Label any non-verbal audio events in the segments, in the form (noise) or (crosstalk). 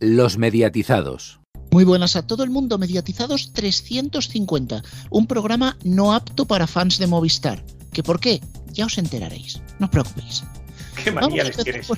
Los mediatizados. Muy buenas a todo el mundo, Mediatizados 350, un programa no apto para fans de Movistar. ¿Que por qué? Ya os enteraréis, no os preocupéis. ¿Qué manía les tienes?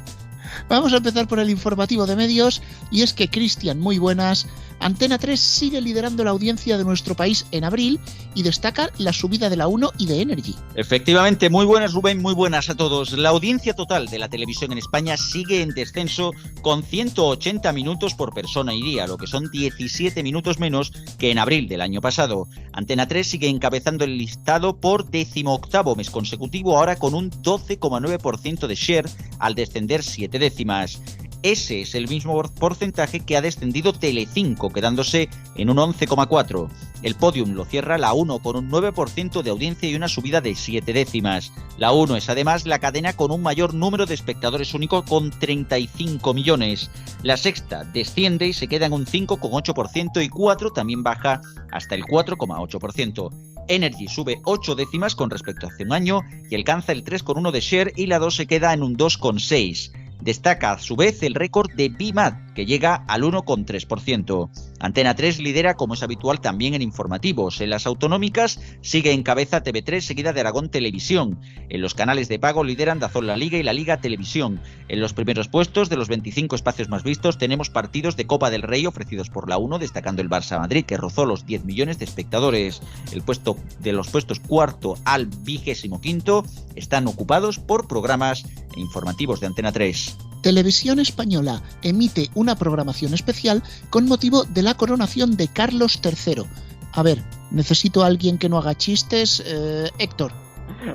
Vamos a empezar por el informativo de medios y es que Cristian, muy buenas. Antena 3 sigue liderando la audiencia de nuestro país en abril y destaca la subida de la 1 y de Energy. Efectivamente, muy buenas Rubén, muy buenas a todos. La audiencia total de la televisión en España sigue en descenso con 180 minutos por persona y día, lo que son 17 minutos menos que en abril del año pasado. Antena 3 sigue encabezando el listado por decimoctavo mes consecutivo, ahora con un 12,9% de share al descender 7 décimas. Ese es el mismo porcentaje que ha descendido Telecinco, quedándose en un 11,4. El podium lo cierra la 1 con un 9% de audiencia y una subida de 7 décimas. La 1 es además la cadena con un mayor número de espectadores únicos con 35 millones. La sexta desciende y se queda en un 5,8% y 4 también baja hasta el 4,8%. Energy sube 8 décimas con respecto a hace un año y alcanza el 3,1 de share y la 2 se queda en un 2,6. Destaca a su vez el récord de BIMAT, que llega al 1,3%. Antena 3 lidera, como es habitual, también en informativos. En las autonómicas sigue en cabeza TV3, seguida de Aragón Televisión. En los canales de pago lideran Dazón La Liga y La Liga Televisión. En los primeros puestos de los 25 espacios más vistos tenemos partidos de Copa del Rey ofrecidos por la 1, destacando el Barça Madrid, que rozó los 10 millones de espectadores. El puesto de los puestos cuarto al vigésimo quinto están ocupados por programas informativos de Antena 3. Televisión Española emite una programación especial con motivo de la coronación de Carlos III. A ver, necesito a alguien que no haga chistes. Eh, Héctor.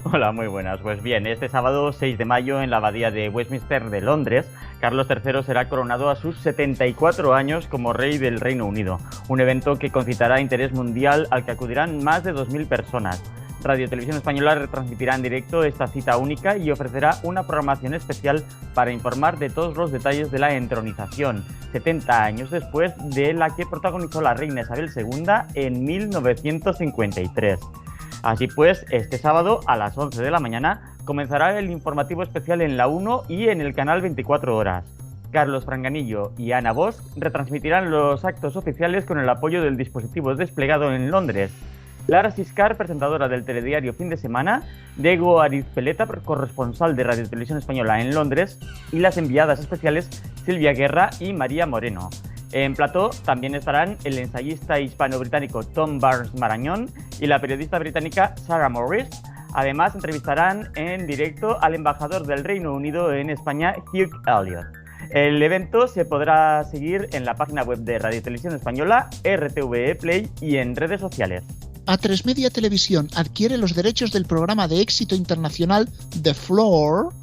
Hola, muy buenas. Pues bien, este sábado 6 de mayo en la abadía de Westminster de Londres, Carlos III será coronado a sus 74 años como rey del Reino Unido, un evento que concitará interés mundial al que acudirán más de 2.000 personas. Radio Televisión Española retransmitirá en directo esta cita única y ofrecerá una programación especial para informar de todos los detalles de la entronización, 70 años después de la que protagonizó la reina Isabel II en 1953. Así pues, este sábado a las 11 de la mañana comenzará el informativo especial en la 1 y en el canal 24 horas. Carlos Franganillo y Ana Bosch retransmitirán los actos oficiales con el apoyo del dispositivo desplegado en Londres. Lara Siscar, presentadora del telediario Fin de Semana, Diego Arizpeleta, corresponsal de Radio Televisión Española en Londres, y las enviadas especiales Silvia Guerra y María Moreno. En plató también estarán el ensayista hispano-británico Tom Barnes Marañón y la periodista británica Sarah Morris. Además, entrevistarán en directo al embajador del Reino Unido en España, Hugh Elliott. El evento se podrá seguir en la página web de Radio Televisión Española, RTVE Play y en redes sociales. A3 Media Televisión adquiere los derechos del programa de éxito internacional The Floor,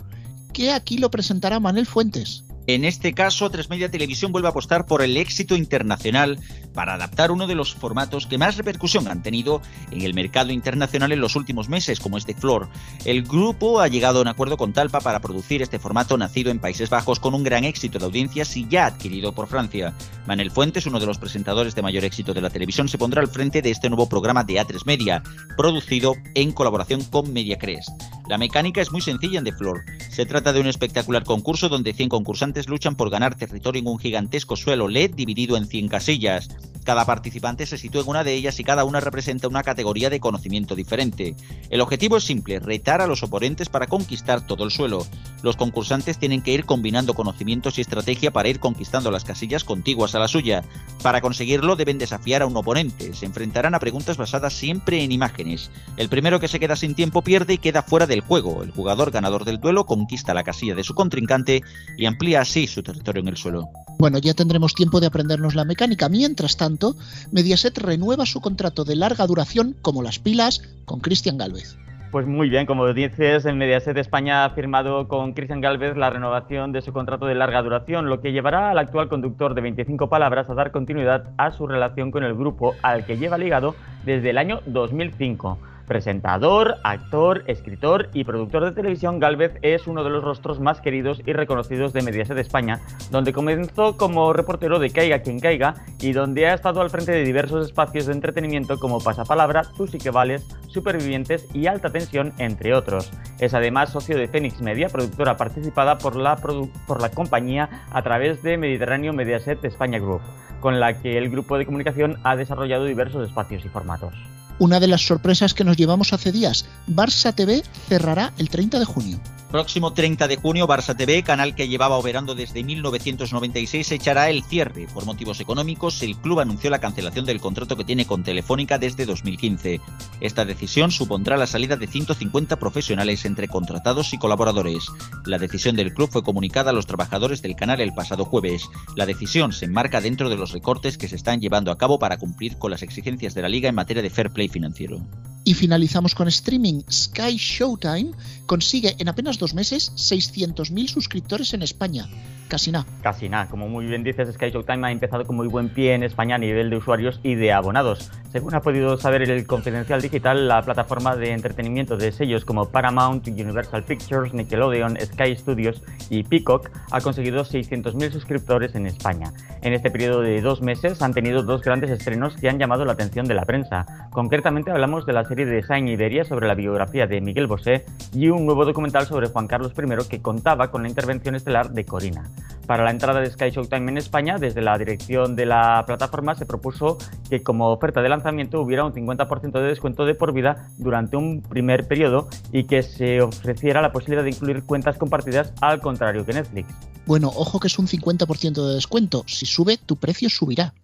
que aquí lo presentará Manuel Fuentes. En este caso, Tres Media Televisión vuelve a apostar por el éxito internacional para adaptar uno de los formatos que más repercusión han tenido en el mercado internacional en los últimos meses, como este Flor. El grupo ha llegado a un acuerdo con Talpa para producir este formato nacido en Países Bajos con un gran éxito de audiencias y ya adquirido por Francia. Manel Fuentes, uno de los presentadores de mayor éxito de la televisión, se pondrá al frente de este nuevo programa de A3 Media, producido en colaboración con Mediacrest. La mecánica es muy sencilla en The Floor. Se trata de un espectacular concurso donde 100 concursantes luchan por ganar territorio en un gigantesco suelo LED dividido en 100 casillas. Cada participante se sitúa en una de ellas y cada una representa una categoría de conocimiento diferente. El objetivo es simple, retar a los oponentes para conquistar todo el suelo. Los concursantes tienen que ir combinando conocimientos y estrategia para ir conquistando las casillas contiguas a la suya. Para conseguirlo deben desafiar a un oponente. Se enfrentarán a preguntas basadas siempre en imágenes. El primero que se queda sin tiempo pierde y queda fuera del juego. El jugador ganador del duelo conquista la casilla de su contrincante y amplía así su territorio en el suelo. Bueno, ya tendremos tiempo de aprendernos la mecánica. Mientras tanto, Mediaset renueva su contrato de larga duración, como las pilas, con Cristian Galvez. Pues muy bien, como dices, en Mediaset España ha firmado con Cristian Galvez la renovación de su contrato de larga duración, lo que llevará al actual conductor de 25 palabras a dar continuidad a su relación con el grupo al que lleva ligado desde el año 2005. Presentador, actor, escritor y productor de televisión, Galvez es uno de los rostros más queridos y reconocidos de Mediaset España, donde comenzó como reportero de Caiga quien caiga y donde ha estado al frente de diversos espacios de entretenimiento como Pasapalabra, Tú sí que vales, Supervivientes y Alta Tensión, entre otros. Es además socio de Phoenix Media, productora participada por la, por la compañía a través de Mediterráneo Mediaset España Group, con la que el grupo de comunicación ha desarrollado diversos espacios y formatos. Una de las sorpresas que nos llevamos hace días, Barça TV cerrará el 30 de junio. Próximo 30 de junio, Barça TV, canal que llevaba operando desde 1996, echará el cierre. Por motivos económicos, el club anunció la cancelación del contrato que tiene con Telefónica desde 2015. Esta decisión supondrá la salida de 150 profesionales entre contratados y colaboradores. La decisión del club fue comunicada a los trabajadores del canal el pasado jueves. La decisión se enmarca dentro de los recortes que se están llevando a cabo para cumplir con las exigencias de la liga en materia de fair play financiero. Y finalizamos con streaming. Sky Showtime consigue en apenas dos meses 600.000 suscriptores en España. Casi nada. Casi nada. Como muy bien dices, Sky Showtime ha empezado con muy buen pie en España a nivel de usuarios y de abonados. Según ha podido saber el Confidencial Digital, la plataforma de entretenimiento de sellos como Paramount, Universal Pictures, Nickelodeon, Sky Studios y Peacock ha conseguido 600.000 suscriptores en España. En este periodo de dos meses han tenido dos grandes estrenos que han llamado la atención de la prensa. Concretamente hablamos de la serie de Saint Iberia sobre la biografía de Miguel Bosé y un nuevo documental sobre Juan Carlos I que contaba con la intervención estelar de Corina. Para la entrada de Sky Showtime en España, desde la dirección de la plataforma se propuso que como oferta de lanzamiento hubiera un 50% de descuento de por vida durante un primer periodo y que se ofreciera la posibilidad de incluir cuentas compartidas al contrario que Netflix. Bueno, ojo que es un 50% de descuento. Si sube, tu precio subirá.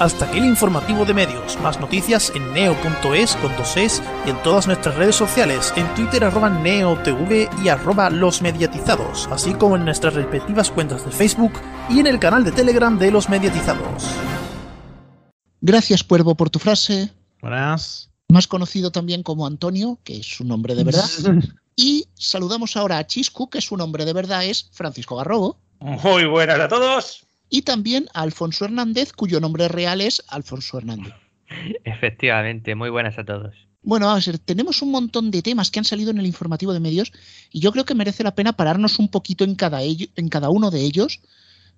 Hasta aquí el informativo de medios. Más noticias en neo.es con dos es y en todas nuestras redes sociales, en Twitter arroba neotv y arroba los mediatizados, así como en nuestras respectivas cuentas de Facebook y en el canal de Telegram de los mediatizados. Gracias, Puervo, por tu frase. Buenas. Más conocido también como Antonio, que es su nombre de verdad. (laughs) y saludamos ahora a Chiscu, que su nombre de verdad es Francisco Garrobo. Muy buenas a todos y también a Alfonso Hernández, cuyo nombre real es Alfonso Hernández. (laughs) Efectivamente, muy buenas a todos. Bueno, a ver, tenemos un montón de temas que han salido en el informativo de medios y yo creo que merece la pena pararnos un poquito en cada, en cada uno de ellos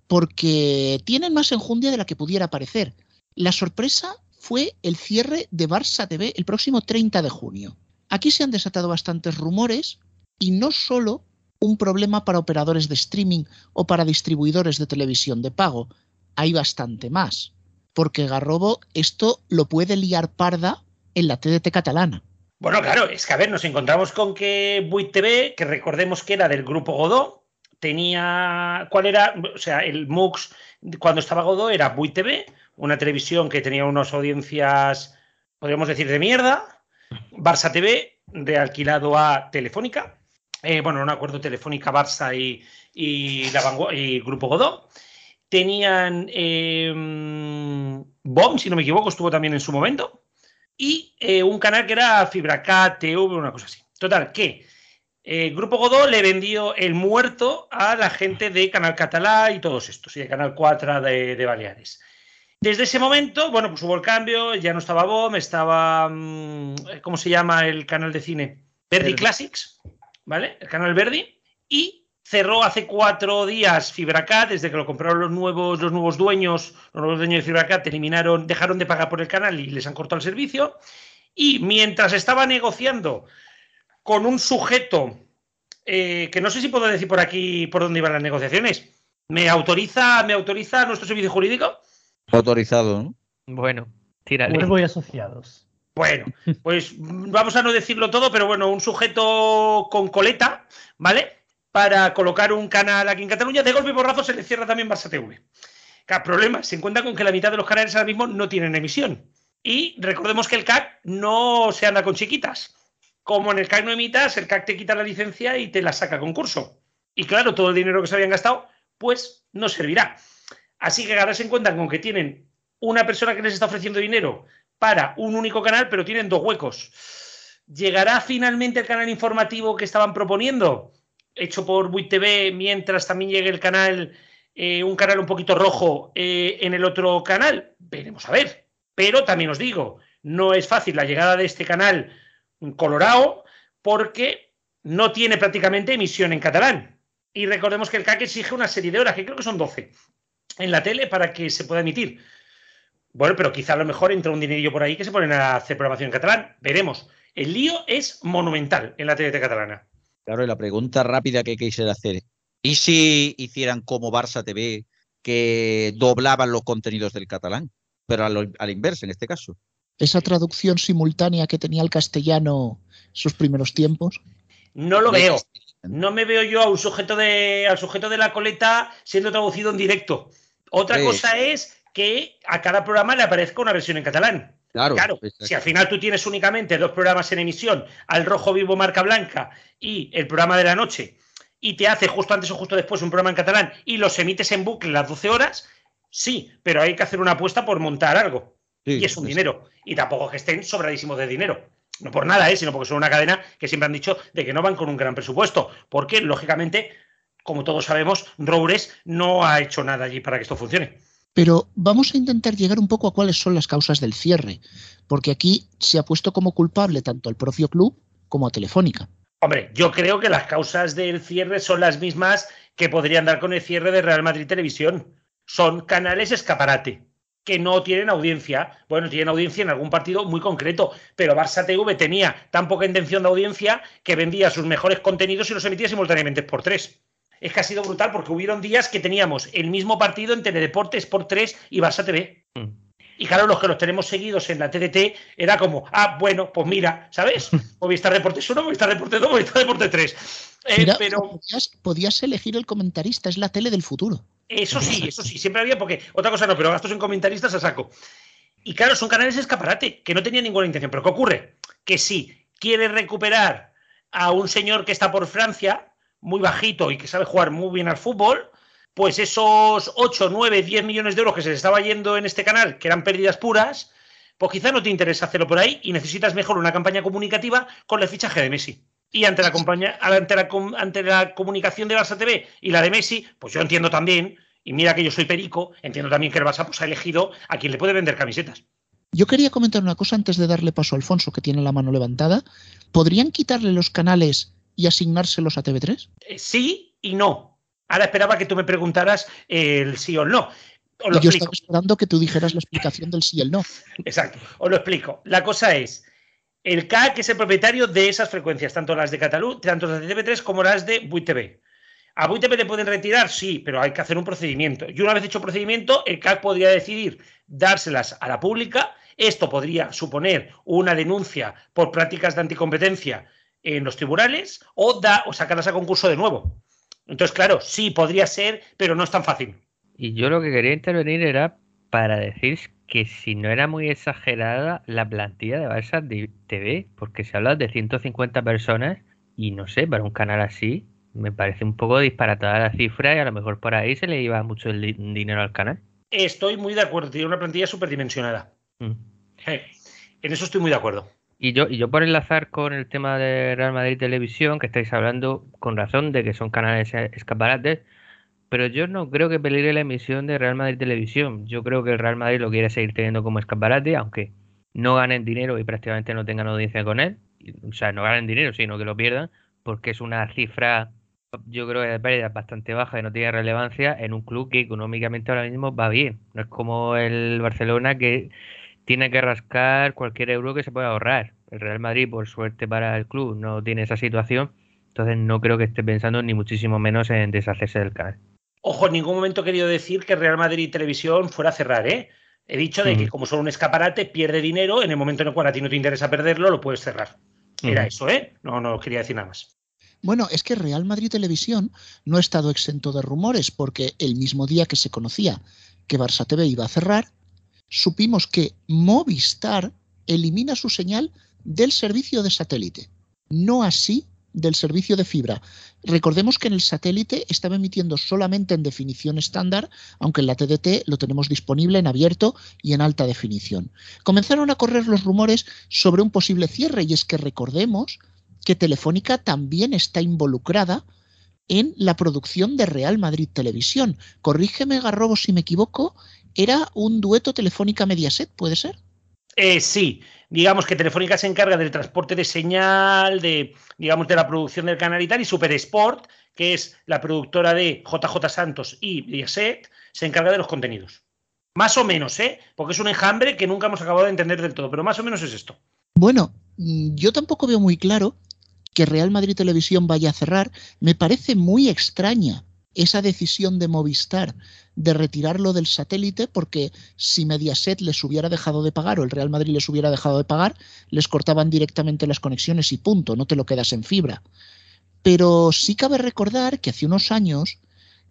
porque tienen más enjundia de la que pudiera parecer. La sorpresa fue el cierre de Barça TV el próximo 30 de junio. Aquí se han desatado bastantes rumores y no solo un problema para operadores de streaming o para distribuidores de televisión de pago. Hay bastante más, porque Garrobo esto lo puede liar parda en la TDT catalana. Bueno, claro, es que a ver, nos encontramos con que Buit TV, que recordemos que era del grupo Godó, tenía. ¿Cuál era? O sea, el MUX cuando estaba Godó era Buit TV, una televisión que tenía unas audiencias, podríamos decir, de mierda. Barça TV, de alquilado a Telefónica. Eh, bueno, un acuerdo telefónica Barça y, y, y Grupo Godó. Tenían eh, BOM, si no me equivoco, estuvo también en su momento. Y eh, un canal que era FibraCat, TV, una cosa así. Total, que eh, Grupo Godó le vendió el muerto a la gente de Canal Catalá y todos estos, y de Canal 4 de, Baleares. Desde ese momento, bueno, pues hubo el cambio, ya no estaba BOM, estaba, mm, ¿cómo se llama el canal de cine? Verdi Classics. ¿Vale? El canal Verdi. Y cerró hace cuatro días FibraCat, desde que lo compraron los nuevos, los nuevos dueños, los nuevos dueños de FibraCat eliminaron, dejaron de pagar por el canal y les han cortado el servicio. Y mientras estaba negociando con un sujeto, eh, que no sé si puedo decir por aquí por dónde iban las negociaciones, ¿me autoriza, me autoriza nuestro servicio jurídico? Autorizado, ¿no? Bueno, tírale. Cuervo y asociados. Bueno, pues vamos a no decirlo todo, pero bueno, un sujeto con coleta, ¿vale? Para colocar un canal aquí en Cataluña, de golpe y borrazo se le cierra también Barça TV. Cada problema, se encuentra con que la mitad de los canales ahora mismo no tienen emisión. Y recordemos que el CAC no se anda con chiquitas. Como en el CAC no emitas, el CAC te quita la licencia y te la saca a concurso. Y claro, todo el dinero que se habían gastado, pues no servirá. Así que ahora se encuentran con que tienen una persona que les está ofreciendo dinero para un único canal, pero tienen dos huecos. ¿Llegará finalmente el canal informativo que estaban proponiendo? Hecho por Buit TV, mientras también llegue el canal, eh, un canal un poquito rojo eh, en el otro canal. Veremos a ver. Pero también os digo, no es fácil la llegada de este canal colorado porque no tiene prácticamente emisión en catalán. Y recordemos que el CAC exige una serie de horas, que creo que son 12, en la tele para que se pueda emitir. Bueno, pero quizá a lo mejor entra un dinerillo por ahí que se ponen a hacer programación en catalán. Veremos. El lío es monumental en la TDT catalana. Claro, y la pregunta rápida que quisiera hacer. ¿Y si hicieran como Barça TV, que doblaban los contenidos del catalán? Pero a, lo, a la inversa, en este caso. Esa traducción simultánea que tenía el castellano sus primeros tiempos. No lo veo. No me veo yo a un sujeto de, al sujeto de la coleta siendo traducido en directo. Otra Sí. cosa es que a cada programa le aparezca una versión en catalán. Claro, Claro, si al final tú tienes únicamente dos programas en emisión, al rojo vivo marca blanca y el programa de la noche, y te hace justo antes o justo después un programa en catalán y los emites en bucle las 12 horas, sí, pero hay que hacer una apuesta por montar algo. Sí, y es un dinero. Y tampoco que estén sobradísimos de dinero. No por nada, ¿eh? sino porque son una cadena que siempre han dicho de que no van con un gran presupuesto. Porque, lógicamente, como todos sabemos, Roures no ha hecho nada allí para que esto funcione. Pero vamos a intentar llegar un poco a cuáles son las causas del cierre, porque aquí se ha puesto como culpable tanto al propio club como a Telefónica. Hombre, yo creo que las causas del cierre son las mismas que podrían dar con el cierre de Real Madrid Televisión. Son canales escaparate, que no tienen audiencia. Bueno, tienen audiencia en algún partido muy concreto, pero Barça TV tenía tan poca intención de audiencia que vendía sus mejores contenidos y los emitía simultáneamente por tres. Es que ha sido brutal porque hubieron días que teníamos el mismo partido en Teledeportes por 3 y Barça TV. Mm. Y claro, los que los tenemos seguidos en la TDT era como, ah, bueno, pues mira, ¿sabes? (laughs) Movistar Deportes 1, Movistar Deportes 2, Movistar Deportes 3. Eh, Mira, pero podías, podías elegir el comentarista, es la tele del futuro. eso sí, eso sí, siempre había, porque otra cosa no, pero gastos en comentaristas a saco. Y claro, son canales escaparate, que no tenían ninguna intención. Pero ¿qué ocurre? Que si quieres recuperar a un señor que está por Francia, muy bajito y que sabe jugar muy bien al fútbol, pues esos 8, 9, 10 millones de euros que se le estaba yendo en este canal, que eran pérdidas puras, pues quizá no te interesa hacerlo por ahí y necesitas mejor una campaña comunicativa con el fichaje de Messi. Y ante la, compañía, ante la, ante la comunicación de Barça TV y la de Messi, pues yo entiendo también, y mira que yo soy perico, entiendo también que el Barça pues, ha elegido a quien le puede vender camisetas. Yo quería comentar una cosa antes de darle paso a Alfonso, que tiene la mano levantada. ¿Podrían quitarle los canales y asignárselos a TV3? Eh, sí y no. Ahora esperaba que tú me preguntaras el sí o el no. Os lo Y yo explico. estaba esperando que tú dijeras la explicación del sí y el no. (laughs) Exacto, os lo explico. La cosa es, el CAC es el propietario de esas frecuencias, tanto las de Cataluña, tanto las de TV3 como las de Buit TV. ¿A Buit TV te pueden retirar? Sí, pero hay que hacer un procedimiento. Y una vez hecho procedimiento, el CAC podría decidir dárselas a la pública. Esto podría suponer una denuncia por prácticas de anticompetencia en los tribunales o, da, o sacarlas a concurso de nuevo. Entonces, claro, sí, podría ser, pero no es tan fácil. Y yo lo que quería intervenir era para decir que si no era muy exagerada la plantilla de Barça de- TV, porque se habla de 150 personas y no sé, para un canal así me parece un poco disparatada la cifra y a lo mejor por ahí se le iba mucho el di- dinero al canal. Estoy muy de acuerdo, tiene una plantilla superdimensionada. Mm. En eso estoy muy de acuerdo. Y yo, y yo por enlazar con el tema de Real Madrid Televisión, que estáis hablando con razón de que son canales eh, escaparates, pero yo no creo que peligre la emisión de Real Madrid Televisión. Yo creo que el Real Madrid lo quiere seguir teniendo como escaparate, aunque no ganen dinero y prácticamente no tengan audiencia con él. O sea, no ganen dinero, sino que lo pierdan, porque es una cifra, yo creo que de pérdida bastante baja y no tiene relevancia en un club que económicamente ahora mismo va bien. No es como el Barcelona que tiene que rascar cualquier euro que se pueda ahorrar. El Real Madrid, por suerte para el club, no tiene esa situación. Entonces no creo que esté pensando ni muchísimo menos en deshacerse del canal. Ojo, en ningún momento he querido decir que Real Madrid Televisión fuera a cerrar, ¿eh? He dicho de que como son un escaparate, pierde dinero, en el momento en el cual a ti no te interesa perderlo, lo puedes cerrar. Era eso, ¿eh? No, no quería decir nada más. Bueno, es que Real Madrid Televisión no ha estado exento de rumores, porque el mismo día que se conocía que Barça TV iba a cerrar, supimos que Movistar elimina su señal del servicio de satélite, no así del servicio de fibra. Recordemos que en el satélite estaba emitiendo solamente en definición estándar, aunque en la TDT lo tenemos disponible en abierto y en alta definición. Comenzaron a correr los rumores sobre un posible cierre y es que recordemos que Telefónica también está involucrada en la producción de Real Madrid Televisión. Corrígeme, Garrobo, si me equivoco, era un dueto Telefónica Mediaset, ¿puede ser? Eh, sí, digamos que Telefónica se encarga del transporte de señal, de, digamos, de la producción del canal y tal, y Super Sport, que es la productora de JJ Santos y Mediaset, se encarga de los contenidos. Más o menos, ¿eh? Porque es un enjambre que nunca hemos acabado de entender del todo, pero más o menos es esto. Bueno, mm, yo tampoco veo muy claro que Real Madrid Televisión vaya a cerrar. Me parece muy extraña esa decisión de Movistar de retirarlo del satélite, porque si Mediaset les hubiera dejado de pagar o el Real Madrid les hubiera dejado de pagar, les cortaban directamente las conexiones y punto, no te lo quedas en fibra. Pero sí cabe recordar que hace unos años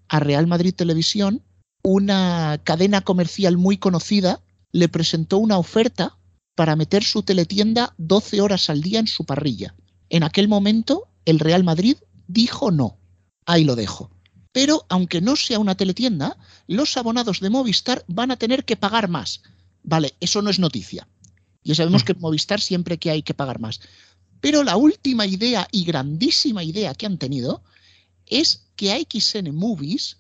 a Real Madrid Televisión, una cadena comercial muy conocida, le presentó una oferta para meter su teletienda 12 horas al día en su parrilla. En aquel momento, el Real Madrid dijo no. Ahí lo dejo. Pero aunque no sea una teletienda, los abonados de Movistar van a tener que pagar más. Vale, eso no es noticia. Ya sabemos que en Movistar siempre que hay que pagar más. Pero la última idea y grandísima idea que han tenido es que AXN Movies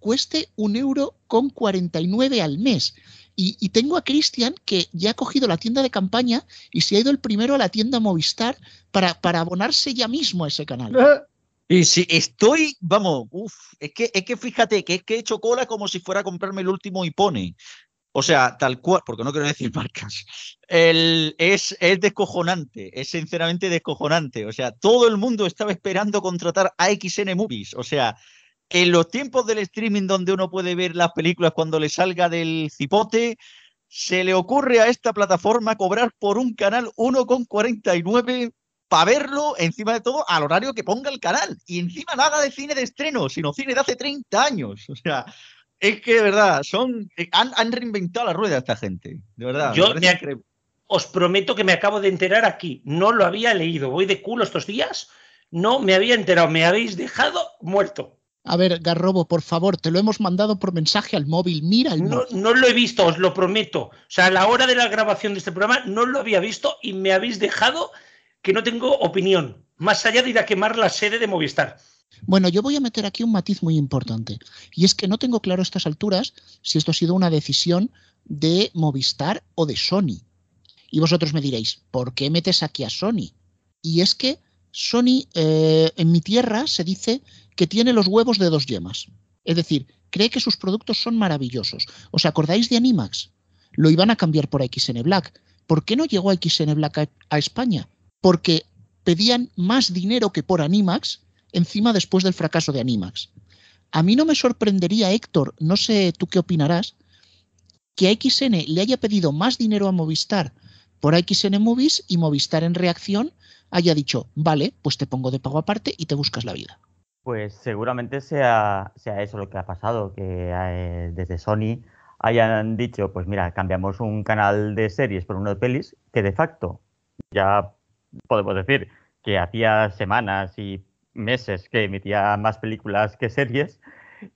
cueste un euro con 49 al mes. Y, y tengo a Cristian que ya ha cogido la tienda de campaña y se ha ido el primero a la tienda Movistar para, para abonarse ya mismo a ese canal. (laughs) Y si estoy, vamos, uf, es que, es que fíjate que es que he hecho cola como si fuera a comprarme el último Ipone. O sea, tal cual, porque no quiero decir (laughs) marcas. El, es, es descojonante, es sinceramente descojonante. O sea, todo el mundo estaba esperando contratar a XN Movies. O sea, en los tiempos del streaming donde uno puede ver las películas cuando le salga del cipote, se le ocurre a esta plataforma cobrar por un canal 1,49 para verlo, encima de todo, al horario que ponga el canal. Y encima nada de cine de estreno, sino cine de hace 30 años. O sea, es que de verdad, son, han, han reinventado la rueda esta gente. De verdad. Yo me os prometo que me acabo de enterar aquí. No lo había leído. Voy de culo estos días. No me había enterado. Me habéis dejado muerto. A ver, Garrobo, por favor, te lo hemos mandado por mensaje al móvil. Mira el no, móvil. no lo he visto, os lo prometo. O sea, a la hora de la grabación de este programa no lo había visto y me habéis dejado que no tengo opinión, más allá de ir a quemar la sede de Movistar. Bueno, yo voy a meter aquí un matiz muy importante. Y es que no tengo claro a estas alturas si esto ha sido una decisión de Movistar o de Sony. Y vosotros me diréis, ¿por qué metes aquí a Sony? Y es que Sony, eh, en mi tierra, se dice que tiene los huevos de dos yemas. Es decir, cree que sus productos son maravillosos. ¿Os acordáis de Animax? Lo iban a cambiar por XN Black. ¿Por qué no llegó a XN Black a, a España? Porque pedían más dinero que por Animax, encima después del fracaso de Animax. A mí no me sorprendería, Héctor, no sé tú qué opinarás, que XN le haya pedido más dinero a Movistar por XN Movies y Movistar en reacción haya dicho, vale, pues te pongo de pago aparte y te buscas la vida. Pues seguramente sea, sea eso lo que ha pasado, que eh, desde Sony hayan dicho, pues mira, cambiamos un canal de series por uno de pelis, que de facto ya podemos decir que hacía semanas y meses que emitía más películas que series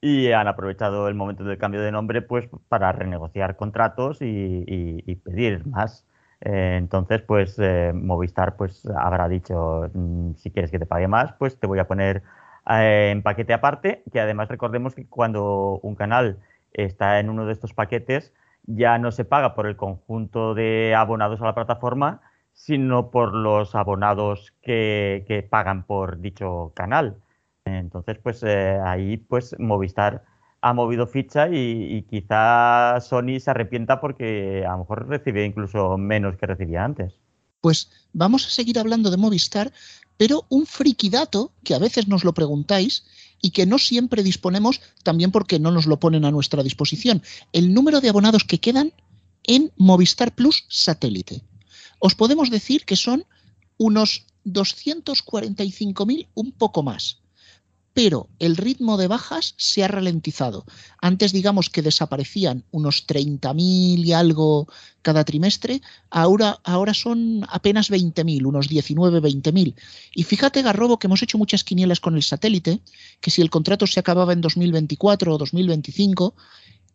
y han aprovechado el momento del cambio de nombre pues para renegociar contratos y, y, y pedir más. Eh, entonces, pues eh, Movistar pues habrá dicho, mm, si quieres que te pague más, pues te voy a poner eh, en paquete aparte, que además recordemos que cuando un canal está en uno de estos paquetes, ya no se paga por el conjunto de abonados a la plataforma, sino por los abonados que, que pagan por dicho canal. Entonces, pues eh, ahí pues Movistar ha movido ficha y, y, quizá Sony se arrepienta porque a lo mejor recibe incluso menos que recibía antes. Pues vamos a seguir hablando de Movistar, pero un friki dato que a veces nos lo preguntáis y que no siempre disponemos, también porque no nos lo ponen a nuestra disposición. El número de abonados que quedan en Movistar Plus satélite. Os podemos decir que son unos 245.000, un poco más pero el ritmo de bajas se ha ralentizado. Antes digamos que desaparecían unos 30.000 y algo cada trimestre, ahora, ahora son apenas 20.000, unos 19, 20.000. Y fíjate, Garrobo, que hemos hecho muchas quinielas con el satélite, que si el contrato se acababa en 2024 o 2025,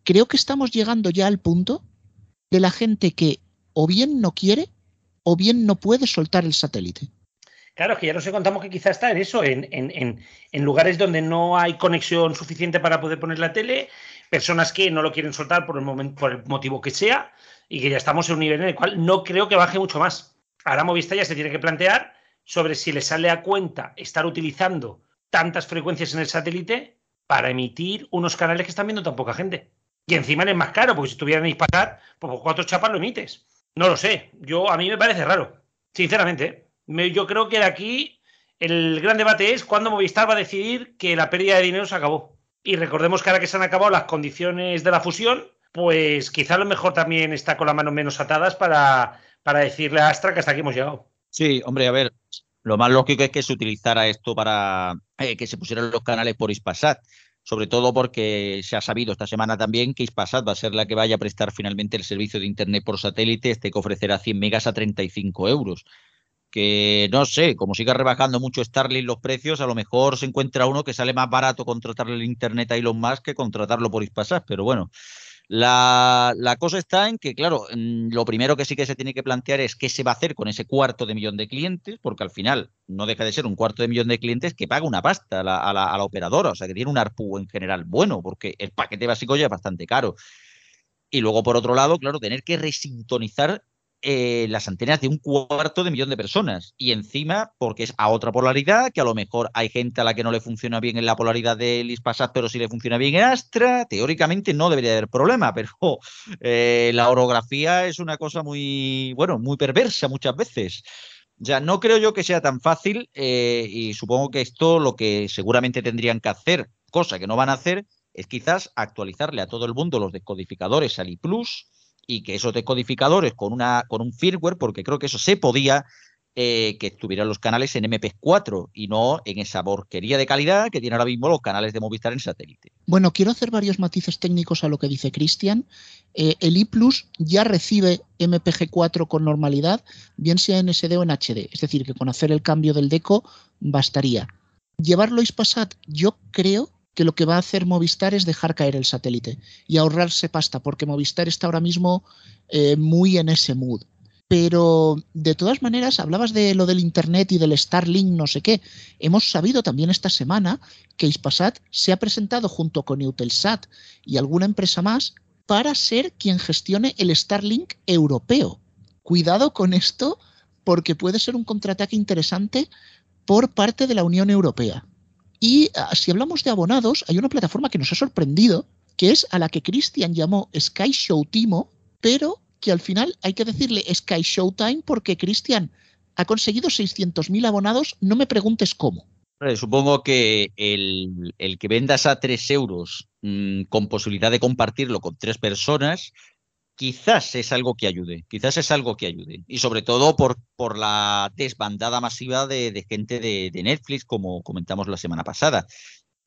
creo que estamos llegando ya al punto de la gente que o bien no quiere o bien no puede soltar el satélite. Claro, que ya nos contamos que quizá está en eso, en, lugares donde no hay conexión suficiente para poder poner la tele, personas que no lo quieren soltar por el, momento, por el motivo que sea y que ya estamos en un nivel en el cual no creo que baje mucho más. Ahora Movistar ya se tiene que plantear sobre si le sale a cuenta estar utilizando tantas frecuencias en el satélite para emitir unos canales que están viendo tan poca gente. Y encima es más caro, porque si tuvieran que pues por cuatro chapas lo emites. No lo sé. Yo, a mí me parece raro. Sinceramente. yo creo que de aquí el gran debate es cuándo Movistar va a decidir que la pérdida de dinero se acabó. Y recordemos que ahora que se han acabado las condiciones de la fusión, pues quizá lo mejor también está con las manos menos atadas para, para decirle a Astra que hasta aquí hemos llegado. Sí, hombre, a ver, lo más lógico es que se utilizara esto para eh, que se pusieran los canales por Ispasat, sobre todo porque se ha sabido esta semana también que Ispasat va a ser la que vaya a prestar finalmente el servicio de Internet por satélite, este que ofrecerá 100 megas a 35 euros. Que no sé, como siga rebajando mucho Starlink los precios, a lo mejor se encuentra uno que sale más barato contratarle el Internet a Elon Musk que contratarlo por Ispasat, pero bueno. La, cosa está en que, claro, mm, lo primero que sí que se tiene que plantear es qué se va a hacer con ese cuarto de millón de clientes, porque al final no deja de ser un cuarto de millón de clientes que paga una pasta a la, operadora, o sea, que tiene un ARPU en general bueno, porque el paquete básico ya es bastante caro. Y luego, por otro lado, claro, tener que resintonizar eh, las antenas de un cuarto de millón de personas. Y encima, porque es a otra polaridad, que a lo mejor hay gente a la que no le funciona bien en la polaridad de Lispasat, pero sí le funciona bien en Astra. Teóricamente no debería haber problema, (laughs) pero eh, la orografía es una cosa muy, bueno, muy perversa muchas veces. Ya no creo yo que sea tan fácil eh, y supongo que esto lo que seguramente tendrían que hacer, cosa que no van a hacer, es quizás actualizarle a todo el mundo los descodificadores al iPlus y que esos decodificadores con, una, con un firmware, porque creo que eso se podía, eh, que estuvieran los canales en MP4 y no en esa porquería de calidad que tienen ahora mismo los canales de Movistar en satélite. Bueno, quiero hacer varios matices técnicos a lo que dice Cristian. Eh, el iPlus ya recibe MPG4 con normalidad, bien sea en SD o en HD, es decir, que con hacer el cambio del deco bastaría. Llevarlo a Ispasat, yo creo que lo que va a hacer Movistar es dejar caer el satélite y ahorrarse pasta, porque Movistar está ahora mismo eh, muy en ese mood. Pero de todas maneras, hablabas de lo del Internet y del Starlink, no sé qué. Hemos sabido también esta semana que Ispasat se ha presentado junto con Eutelsat y alguna empresa más para ser quien gestione el Starlink europeo. Cuidado con esto porque puede ser un contraataque interesante por parte de la Unión Europea. Y ah, si hablamos de abonados, hay una plataforma que nos ha sorprendido, que es a la que Christian llamó Sky Show Timo, pero que al final hay que decirle Sky Showtime porque Christian ha conseguido 600.000 abonados, no me preguntes cómo. Supongo que el, que vendas a 3 euros mm, con posibilidad de compartirlo con tres personas, quizás es algo que ayude, quizás es algo que ayude. Y sobre todo por, por la desbandada masiva de, gente de, Netflix, como comentamos la semana pasada.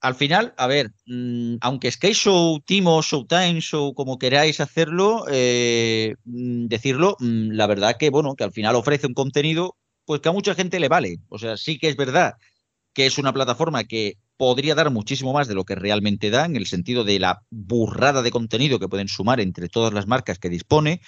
Al final, a ver, mm, aunque Sky Show, Timo, Showtime, Show, como queráis hacerlo, eh, mm, decirlo, mm, la verdad que, bueno, que al final ofrece un contenido, pues que a mucha gente le vale. O sea, sí que es verdad que es una plataforma que podría dar muchísimo más de lo que realmente da, en el sentido de la burrada de contenido que pueden sumar entre todas las marcas que dispone,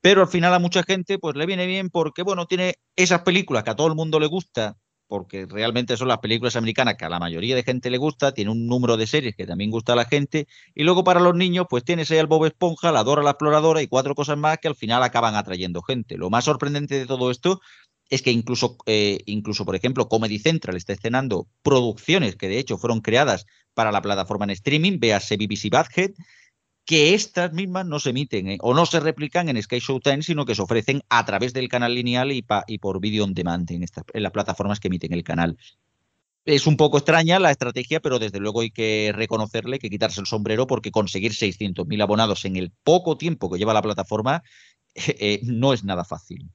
pero al final a mucha gente pues le viene bien porque, bueno, tiene esas películas que a todo el mundo le gusta, porque realmente son las películas americanas que a la mayoría de gente le gusta, tiene un número de series que también gusta a la gente, y luego para los niños pues tienes ahí al Bob Esponja, la Dora la Exploradora y cuatro cosas más que al final acaban atrayendo gente. Lo más sorprendente de todo esto es que incluso, eh, incluso, por ejemplo, Comedy Central está escenando producciones que de hecho fueron creadas para la plataforma en streaming, véase BBC Badhead, que estas mismas no se emiten eh, o no se replican en Sky Showtime, sino que se ofrecen a través del canal lineal y, por video on demand en, en las plataformas que emiten el canal. Es un poco extraña la estrategia, pero desde luego hay que reconocerle, que quitarse el sombrero, porque conseguir 600.000 abonados en el poco tiempo que lleva la plataforma (laughs) eh, no es nada fácil.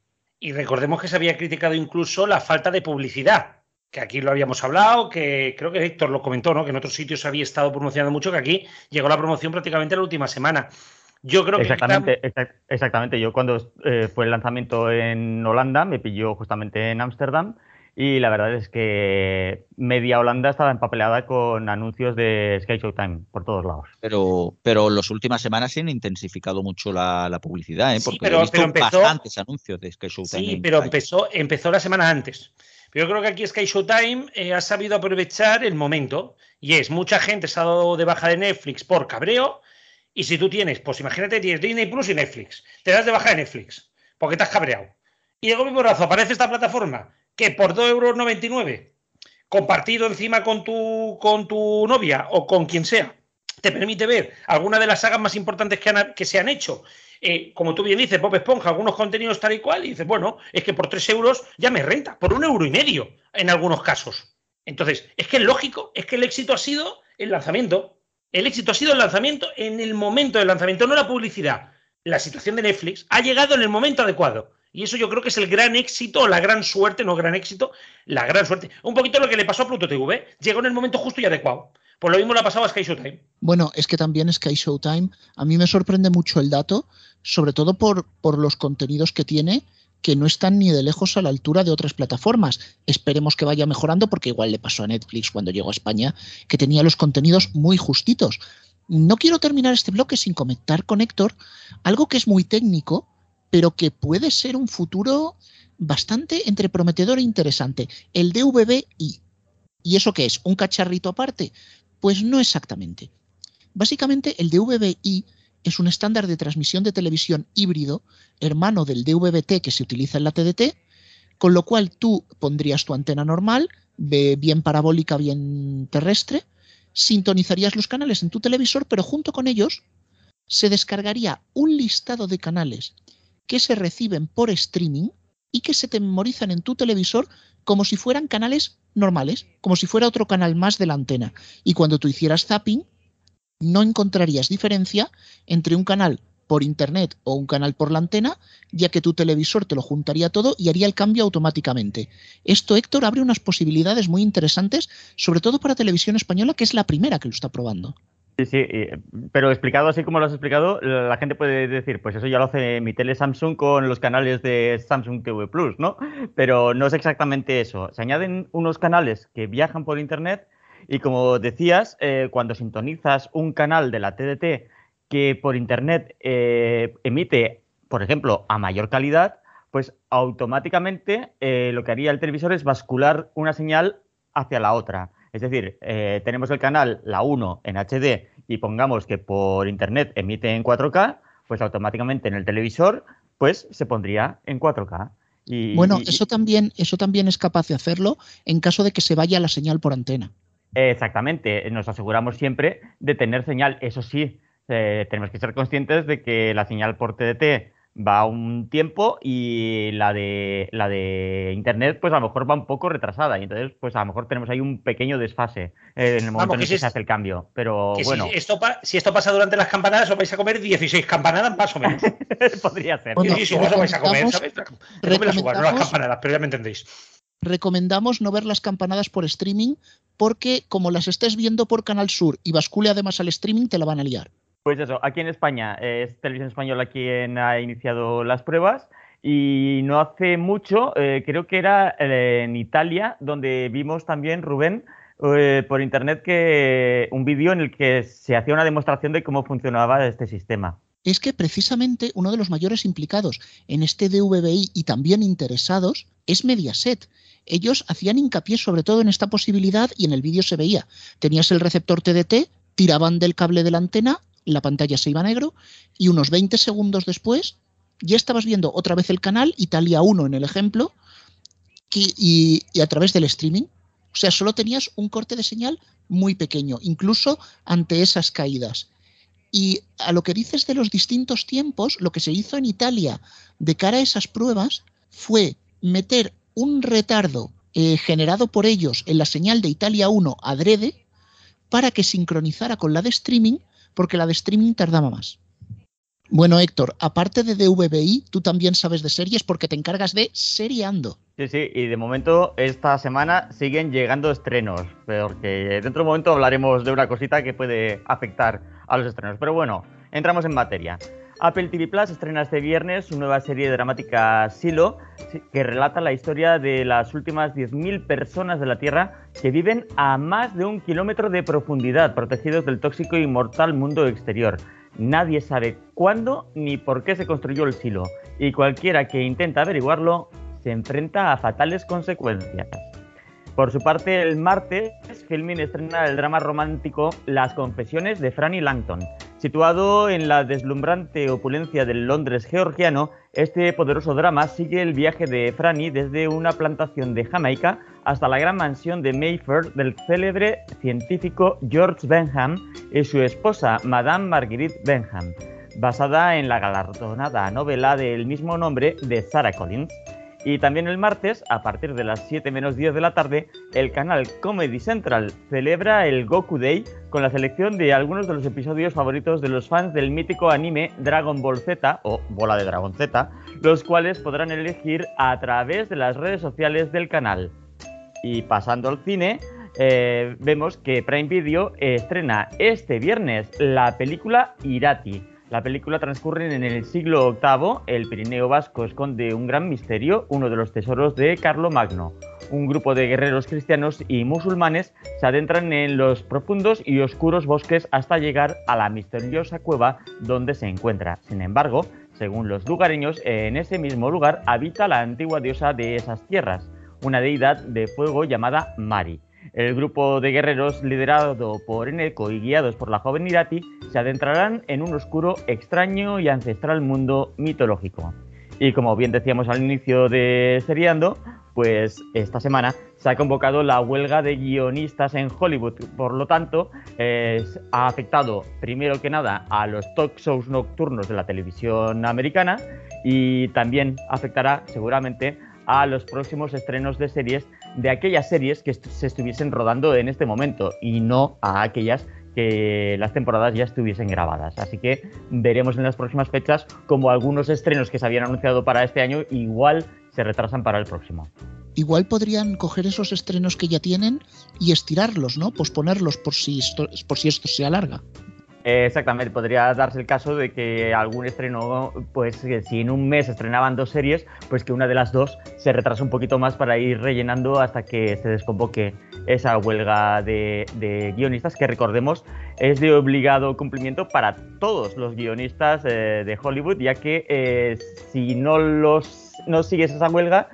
Y recordemos que se había criticado incluso la falta de publicidad, que aquí lo habíamos hablado, que creo que Héctor lo comentó, ¿no? Que en otros sitios había estado promocionando mucho, que aquí llegó la promoción prácticamente la última semana. Yo creo exactamente, que. Exactamente, yo cuando eh, fue el lanzamiento en Holanda, me pilló justamente en Ámsterdam y la verdad es que media Holanda estaba empapelada con anuncios de Sky Showtime por todos lados. Pero, pero las últimas semanas se han intensificado mucho la, publicidad, ¿eh? porque he visto bastantes anuncios de Sky Showtime. Sí, pero empezó, empezó la semana antes. Pero yo creo que aquí Sky Showtime eh, ha sabido aprovechar el momento. Y es, mucha gente se ha dado de baja de Netflix por cabreo. Y si tú tienes, pues imagínate, tienes Disney Plus y Netflix. Te das de baja de Netflix porque te has cabreado. Y de golpe brazo aparece esta plataforma que por 2,99 euros compartido encima con tu, con tu novia o con quien sea, te permite ver alguna de las sagas más importantes que, que se han hecho. Eh, como tú bien dices, Bob Esponja, algunos contenidos tal y cual, y dices, bueno, es que por 3 euros ya me renta, por un euro y medio en algunos casos. Entonces, es que es lógico, es que el éxito ha sido el lanzamiento. El éxito ha sido el lanzamiento en el momento del lanzamiento, no la publicidad. La situación de Netflix ha llegado en el momento adecuado. Y eso yo creo que es el gran éxito, la gran suerte, no gran éxito, la gran suerte. Un poquito lo que le pasó a Pluto TV. Llegó en el momento justo y adecuado. Pues lo mismo le ha pasado a Sky Showtime. Bueno, es que también Sky Showtime, a mí me sorprende mucho el dato, sobre todo por, por los contenidos que tiene, que no están ni de lejos a la altura de otras plataformas. Esperemos que vaya mejorando, porque igual le pasó a Netflix cuando llegó a España, que tenía los contenidos muy justitos. No quiero terminar este bloque sin comentar con Héctor algo que es muy técnico, pero que puede ser un futuro bastante entre prometedor e interesante. El DVB-I. ¿Y eso qué es? ¿Un cacharrito aparte? Pues no exactamente. Básicamente el DVB-I es un estándar de transmisión de televisión híbrido, hermano del DVB-T que se utiliza en la TDT, con lo cual tú pondrías tu antena normal, bien parabólica, bien terrestre, sintonizarías los canales en tu televisor, pero junto con ellos se descargaría un listado de canales que se reciben por streaming y que se te memorizan en tu televisor como si fueran canales normales, como si fuera otro canal más de la antena. Y cuando tú hicieras zapping, no encontrarías diferencia entre un canal por internet o un canal por la antena, ya que tu televisor te lo juntaría todo y haría el cambio automáticamente. Esto, Héctor, abre unas posibilidades muy interesantes, sobre todo para televisión española, que es la primera que lo está probando. Sí, sí, pero explicado así como lo has explicado, la gente puede decir, pues eso ya lo hace mi tele Samsung con los canales de Samsung TV Plus, ¿no? Pero no es exactamente eso. Se añaden unos canales que viajan por Internet y como decías, eh, cuando sintonizas un canal de la TDT que por Internet eh, emite, por ejemplo, a mayor calidad, pues automáticamente eh, lo que haría el televisor es bascular una señal hacia la otra. Es decir, tenemos el canal, la 1 en HD, y pongamos que por internet emite en 4K, pues automáticamente en el televisor, pues se pondría en 4K. Y, bueno, eso también, eso también es capaz de hacerlo en caso de que se vaya la señal por antena. Exactamente, nos aseguramos siempre de tener señal. Eso sí, eh, tenemos que ser conscientes de que la señal por TDT va un tiempo y la de la de internet pues a lo mejor va un poco retrasada. Y entonces pues a lo mejor tenemos ahí un pequeño desfase eh, en el momento en que, se hace el cambio. Pero bueno si esto, si esto pasa durante las campanadas os vais a comer 16 campanadas más o menos. (laughs) Podría ser. Sí, sí, os vais a comer ¿sabes? no las campanadas pero ya me entendéis. recomendamos no ver las campanadas por streaming porque como las estés viendo por Canal Sur y bascule además al streaming te la van a liar pues eso, aquí en España es Televisión Española quien ha iniciado las pruebas y no hace mucho, eh, creo que era eh, en Italia, donde vimos también, Rubén, eh, por internet que un vídeo en el que se hacía una demostración de cómo funcionaba este sistema. Es que precisamente uno de los mayores implicados en este DVBI y también interesados es Mediaset. Ellos hacían hincapié sobre todo en esta posibilidad y en el vídeo se veía. Tenías el receptor TDT, tiraban del cable de la antena la pantalla se iba a negro y unos 20 segundos después ya estabas viendo otra vez el canal, Italia 1 en el ejemplo, y, a través del streaming. O sea, solo tenías un corte de señal muy pequeño, incluso ante esas caídas. Y a lo que dices de los distintos tiempos, lo que se hizo en Italia de cara a esas pruebas fue meter un retardo eh, generado por ellos en la señal de Italia 1 adrede para que sincronizara con la de streaming porque la de streaming tardaba más. Bueno, Héctor, aparte de DVBI, tú también sabes de series porque te encargas de seriando. Sí, sí, y de momento esta semana siguen llegando estrenos, porque dentro de un momento hablaremos de una cosita que puede afectar a los estrenos. Pero bueno, entramos en materia. Apple TV Plus estrena este viernes su nueva serie dramática Silo, que relata la historia de las últimas 10.000 personas de la Tierra que viven a más de un kilómetro de profundidad, protegidos del tóxico y mortal mundo exterior. Nadie sabe cuándo ni por qué se construyó el silo, y cualquiera que intenta averiguarlo se enfrenta a fatales consecuencias. Por su parte, el martes, Filmin estrena el drama romántico Las confesiones de Franny Langton. Situado en la deslumbrante opulencia del Londres georgiano, este poderoso drama sigue el viaje de Franny desde una plantación de Jamaica hasta la gran mansión de Mayfair del célebre científico George Benham y su esposa, Madame Marguerite Benham, basada en la galardonada novela del mismo nombre de Sarah Collins. Y también el martes, a partir de las 7 menos 10 de la tarde, el canal Comedy Central celebra el Goku Day con la selección de algunos de los episodios favoritos de los fans del mítico anime Dragon Ball Z o Bola de Dragon Z, los cuales podrán elegir a través de las redes sociales del canal. Y pasando al cine, eh, vemos que Prime Video estrena este viernes la película Irati la película transcurre en el siglo VIII. El Pirineo Vasco esconde un gran misterio, uno de los tesoros de Carlomagno. Un grupo de guerreros cristianos y musulmanes se adentran en los profundos y oscuros bosques hasta llegar a la misteriosa cueva donde se encuentra. Sin embargo, según los lugareños, en ese mismo lugar habita la antigua diosa de esas tierras, una deidad de fuego llamada Mari. El grupo de guerreros liderado por Eneco y guiados por la joven Irati se adentrarán en un oscuro, extraño y ancestral mundo mitológico. Y como bien decíamos al inicio de Seriando, pues esta semana se ha convocado la huelga de guionistas en Hollywood. Por lo tanto, ha afectado primero que nada a los talk shows nocturnos de la televisión americana y también afectará seguramente a los próximos estrenos de series de aquellas series que se estuviesen rodando en este momento y no a aquellas que las temporadas ya estuviesen grabadas. Así que veremos en las próximas fechas como algunos estrenos que se habían anunciado para este año igual se retrasan para el próximo. Igual podrían coger esos estrenos que ya tienen y estirarlos, ¿no? Posponerlos por si por si esto se alarga. Exactamente, podría darse el caso de que algún estreno, pues si en un mes estrenaban dos series, pues que una de las dos se retrase un poquito más para ir rellenando hasta que se desconvoque esa huelga de, guionistas, que recordemos es de obligado cumplimiento para todos los guionistas eh, de Hollywood, ya que eh, si no, los, no sigues esa huelga,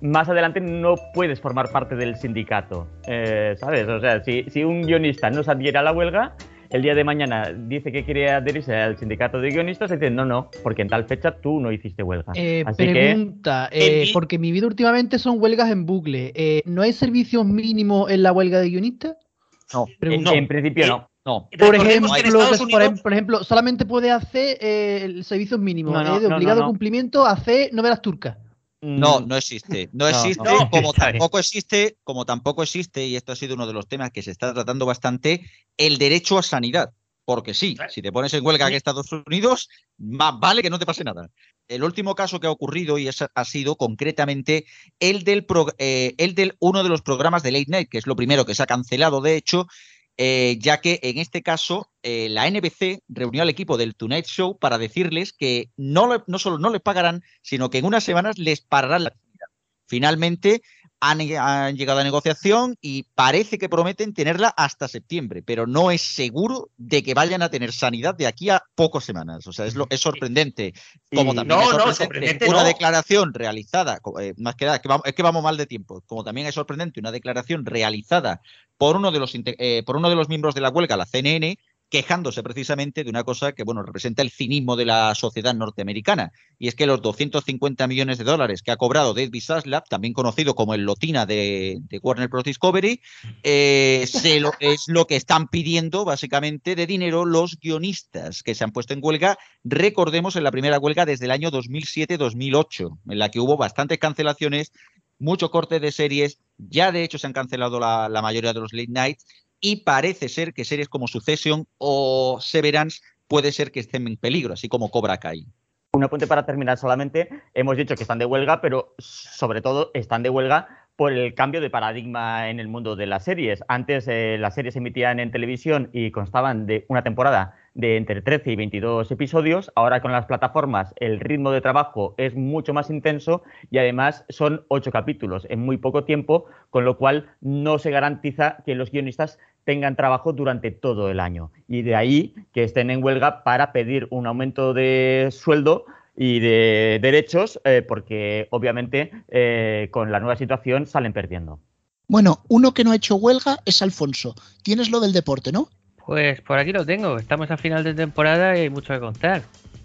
más adelante no puedes formar parte del sindicato, eh, ¿sabes? O sea, si, si un guionista no se adhiere a la huelga, el día de mañana dice que quiere adherirse al sindicato de guionistas y dice, no, no, porque en tal fecha tú no hiciste huelga. Eh, pregunta, eh, porque mi vida últimamente son huelgas en bucle. Eh, ¿No hay servicios mínimos en la huelga de guionistas? No, en, principio no. No. Por ejemplo, por, ejemplo, solamente puede hacer el servicio mínimo de obligado cumplimiento hacer novelas turcas. No, mm. no existe. No existe, como (laughs) tampoco existe, como tampoco existe, y esto ha sido uno de los temas que se está tratando bastante, el derecho a sanidad. Porque sí, si te pones en huelga en Estados Unidos, más vale que no te pase nada. El último caso que ha ocurrido y ha sido concretamente el del, eh, el del uno de los programas de Late Night, que es lo primero que se ha cancelado, de hecho, eh, ya que en este caso eh, la NBC reunió al equipo del Tonight Show para decirles que no, no solo no les pagarán, sino que en unas semanas les pararán la actividad. Finalmente, han, llegado a negociación y parece que prometen tenerla hasta septiembre, pero no es seguro de que vayan a tener sanidad de aquí a pocas semanas. O sea, es, lo, es sorprendente. Como también es sorprendente, una declaración realizada, eh, más que nada, es que vamos mal de tiempo, como también es sorprendente una declaración realizada por uno de los, eh, por uno de los miembros de la huelga, la CNN, quejándose precisamente de una cosa que bueno representa el cinismo de la sociedad norteamericana y es que los 250 millones de dólares que ha cobrado David Zaslav, también conocido como el Lotina de, Warner Bros Discovery, eh, es lo que están pidiendo básicamente de dinero los guionistas que se han puesto en huelga. Recordemos en la primera huelga desde el año 2007-2008, en la que hubo bastantes cancelaciones mucho corte de series, ya de hecho se han cancelado la, la, mayoría de los late nights y parece ser que series como Succession o Severance puede ser que estén en peligro, así como Cobra Kai. Un apunte para terminar solamente, hemos dicho que están de huelga, pero sobre todo están de huelga por el cambio de paradigma en el mundo de las series. Antes eh, las series se emitían en televisión y constaban de una temporada de entre 13 y 22 episodios. Ahora con las plataformas el ritmo de trabajo es mucho más intenso y además son ocho capítulos en muy poco tiempo, con lo cual no se garantiza que los guionistas tengan trabajo durante todo el año. Y de ahí que estén en huelga para pedir un aumento de sueldo y de derechos, eh, porque obviamente eh, con la nueva situación salen perdiendo. Bueno, uno que no ha hecho huelga es Alfonso. Tienes lo del deporte, ¿no? Pues por aquí lo tengo. Estamos a final de temporada y hay mucho que contar.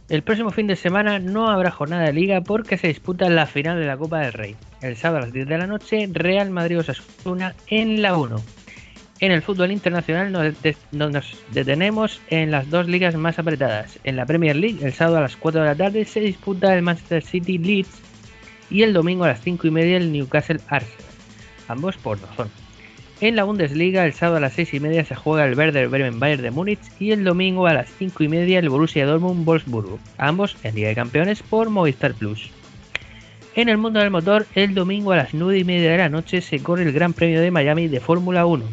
El próximo fin de semana no habrá jornada de liga porque se disputa la final de la Copa del Rey. El sábado a las 10 de la noche, Real Madrid-Osasuna en la 1. En el fútbol internacional nos, nos, detenemos en las dos ligas más apretadas. En la Premier League, el sábado a las 4 de la tarde se disputa el Manchester City Leeds y el domingo a las 5 y media el Newcastle Arsenal. Ambos por razón. En la Bundesliga, el sábado a las 6 y media se juega el Werder Bremen Bayern de Múnich y el domingo a las 5 y media el Borussia Dortmund Wolfsburgo. Ambos en Liga de Campeones por Movistar Plus. En el mundo del motor, el domingo a las 9 y media de la noche se corre el Gran Premio de Miami de Fórmula 1.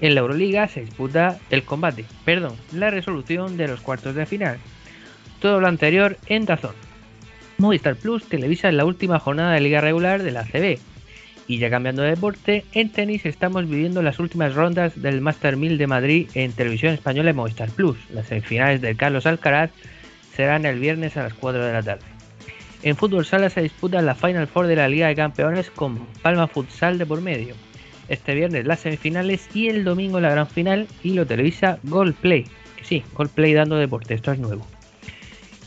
En la Euroliga se disputa el combate, perdón, la resolución de los cuartos de final. Todo lo anterior en Dazón. Movistar Plus televisa la última jornada de liga regular de la CB. Y ya cambiando de deporte, en tenis estamos viviendo las últimas rondas del Master 1000 de Madrid en televisión española y Movistar Plus. Las semifinales del Carlos Alcaraz serán el viernes a las 4 de la tarde. En fútbol sala se disputa la Final Four de la Liga de Campeones con Palma Futsal de por medio este viernes las semifinales y el domingo la gran final y lo televisa Goldplay. Que sí, Goldplay dando deporte, esto es nuevo.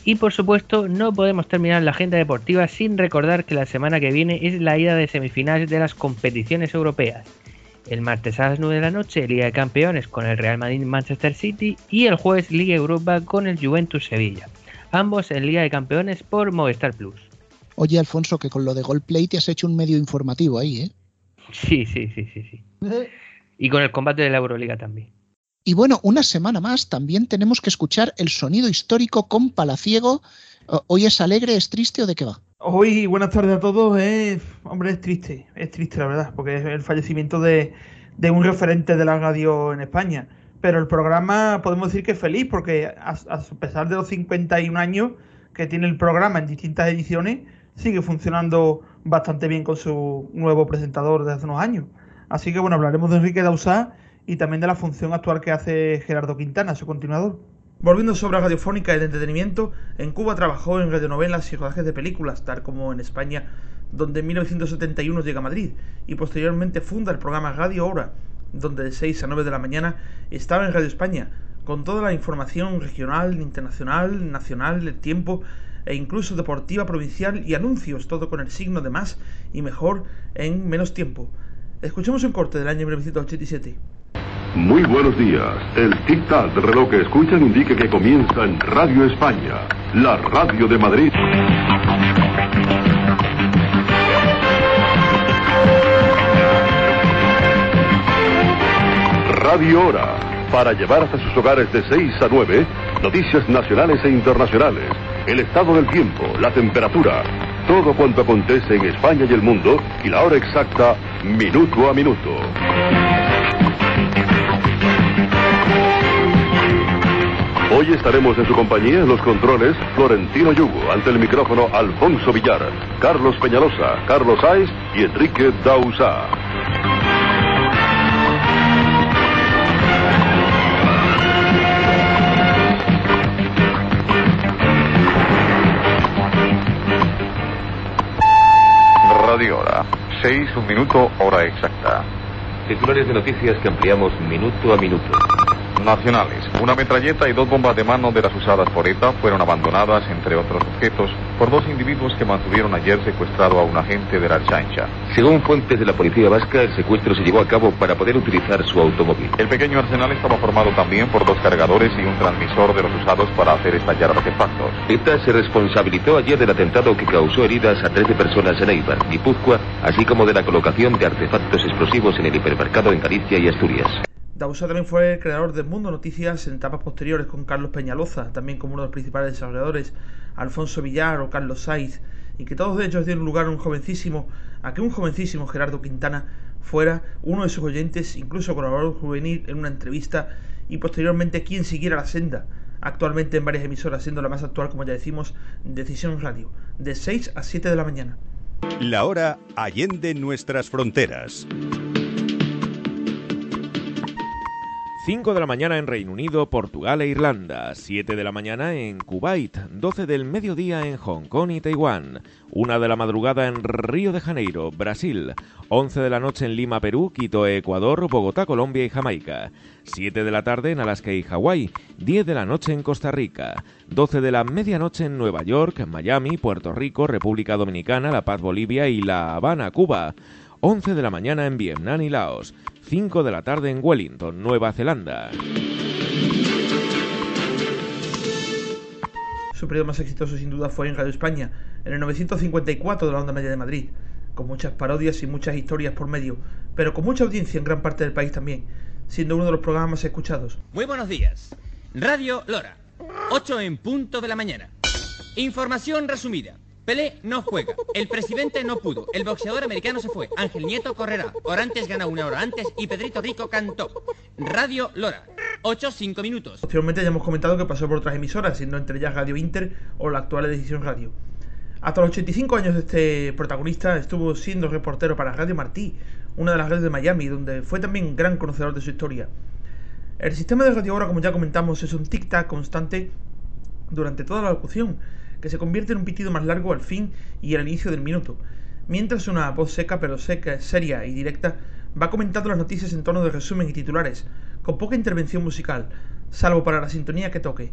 Y por supuesto, no podemos terminar la agenda deportiva sin recordar que la semana que viene es la ida de semifinales de las competiciones europeas. El martes a las 9 de la noche, Liga de Campeones con el Real Madrid Manchester City y el jueves Liga Europa con el Juventus Sevilla. Ambos en Liga de Campeones por Movistar Plus. Oye, Alfonso, que con lo de Goldplay te has hecho un medio informativo ahí, ¿eh? Sí, sí, sí, sí, sí. Y con el combate de la Euroliga también. Y bueno, una semana más también tenemos que escuchar el sonido histórico con Palaciego. ¿Hoy es alegre, es triste o de qué va? Hoy, buenas tardes a todos. hombre, es triste, es triste la verdad, porque es el fallecimiento de, un referente de la radio en España. Pero el programa podemos decir que es feliz, porque a, pesar de los 51 años que tiene el programa en distintas ediciones, sigue funcionando bastante bien con su nuevo presentador de hace unos años. Así que bueno, hablaremos de Enrique Dausá y también de la función actual que hace Gerardo Quintana, su continuador. Volviendo sobre la radiofónica y el entretenimiento, en Cuba trabajó en radionovelas y rodajes de películas, tal como en España, donde en 1971 llega a Madrid y posteriormente funda el programa Radio Hora, donde de 6 a 9 de la mañana estaba en Radio España, con toda la información regional, internacional, nacional, el tiempo e incluso deportiva provincial y anuncios, todo con el signo de más y mejor en menos tiempo. Escuchemos un corte del año 1987. Muy buenos días. El tic-tac del reloj que escuchan indica que comienza en Radio España, la radio de Madrid. Radio Hora, para llevar hasta sus hogares de 6 a 9 noticias nacionales e internacionales el estado del tiempo, la temperatura, todo cuanto acontece en España y el mundo y la hora exacta, minuto a minuto. Hoy estaremos en su compañía en los controles Florentino Yugo, ante el micrófono Alfonso Villar, Carlos Peñalosa, Carlos Aiz y Enrique Dausa. Radio Hora. 6, un minuto, hora exacta. Titulares de noticias que ampliamos minuto a minuto. Nacionales. Una metralleta y dos bombas de mano de las usadas por ETA fueron abandonadas, entre otros objetos, por dos individuos que mantuvieron ayer secuestrado a un agente de la chancha. Según fuentes de la policía vasca, el secuestro se llevó a cabo para poder utilizar su automóvil. El pequeño arsenal estaba formado también por dos cargadores y un transmisor de los usados para hacer estallar artefactos. ETA se responsabilizó ayer del atentado que causó heridas a 13 personas en Eibar, Guipúzcoa, así como de la colocación de artefactos explosivos en el hipermercado en Galicia y Asturias. Dausa también fue el creador de Mundo Noticias en etapas posteriores con Carlos Peñaloza, también como uno de los principales desarrolladores, Alfonso Villar o Carlos Saiz, y que todos ellos dieron lugar a un jovencísimo, a que un jovencísimo Gerardo Quintana fuera uno de sus oyentes, incluso colaborador juvenil en una entrevista, y posteriormente quien siguiera la senda, actualmente en varias emisoras, siendo la más actual, como ya decimos, Decisión Radio, de 6 a 7 de la mañana. La hora allende nuestras fronteras. 5 de la mañana en Reino Unido, Portugal e Irlanda, 7 de la mañana en Kuwait, 12 del mediodía en Hong Kong y Taiwán, 1 de la madrugada en Río de Janeiro, Brasil, 11 de la noche en Lima, Perú, Quito, Ecuador, Bogotá, Colombia y Jamaica, 7 de la tarde en Alaska y Hawái, 10 de la noche en Costa Rica, 12 de la medianoche en Nueva York, Miami, Puerto Rico, República Dominicana, La Paz, Bolivia y La Habana, Cuba, 11 de la mañana en Vietnam y Laos, 5 de la tarde en Wellington, Nueva Zelanda. Su periodo más exitoso sin duda fue en Radio España, en el 954 de la onda media de Madrid, con muchas parodias y muchas historias por medio, pero con mucha audiencia en gran parte del país también, siendo uno de los programas más escuchados. Muy buenos días. Radio Lora, 8 en punto de la mañana. Información resumida. Pelé no juega, el presidente no pudo, el boxeador americano se fue, Ángel Nieto correrá, Orantes gana una hora antes y Pedrito Rico cantó. Radio Lora, 8 5 minutos. Posteriormente ya hemos comentado que pasó por otras emisoras, siendo entre ellas Radio Inter o la actual Decisión Radio. Hasta los 85 años de este protagonista estuvo siendo reportero para Radio Martí, una de las redes de Miami, donde fue también gran conocedor de su historia. El sistema de radio ahora, como ya comentamos, es un tic-tac constante durante toda la locución, que se convierte en un pitido más largo al fin y al inicio del minuto, mientras una voz seca pero seca, seria y directa va comentando las noticias en tono de resumen y titulares, con poca intervención musical, salvo para la sintonía que toque.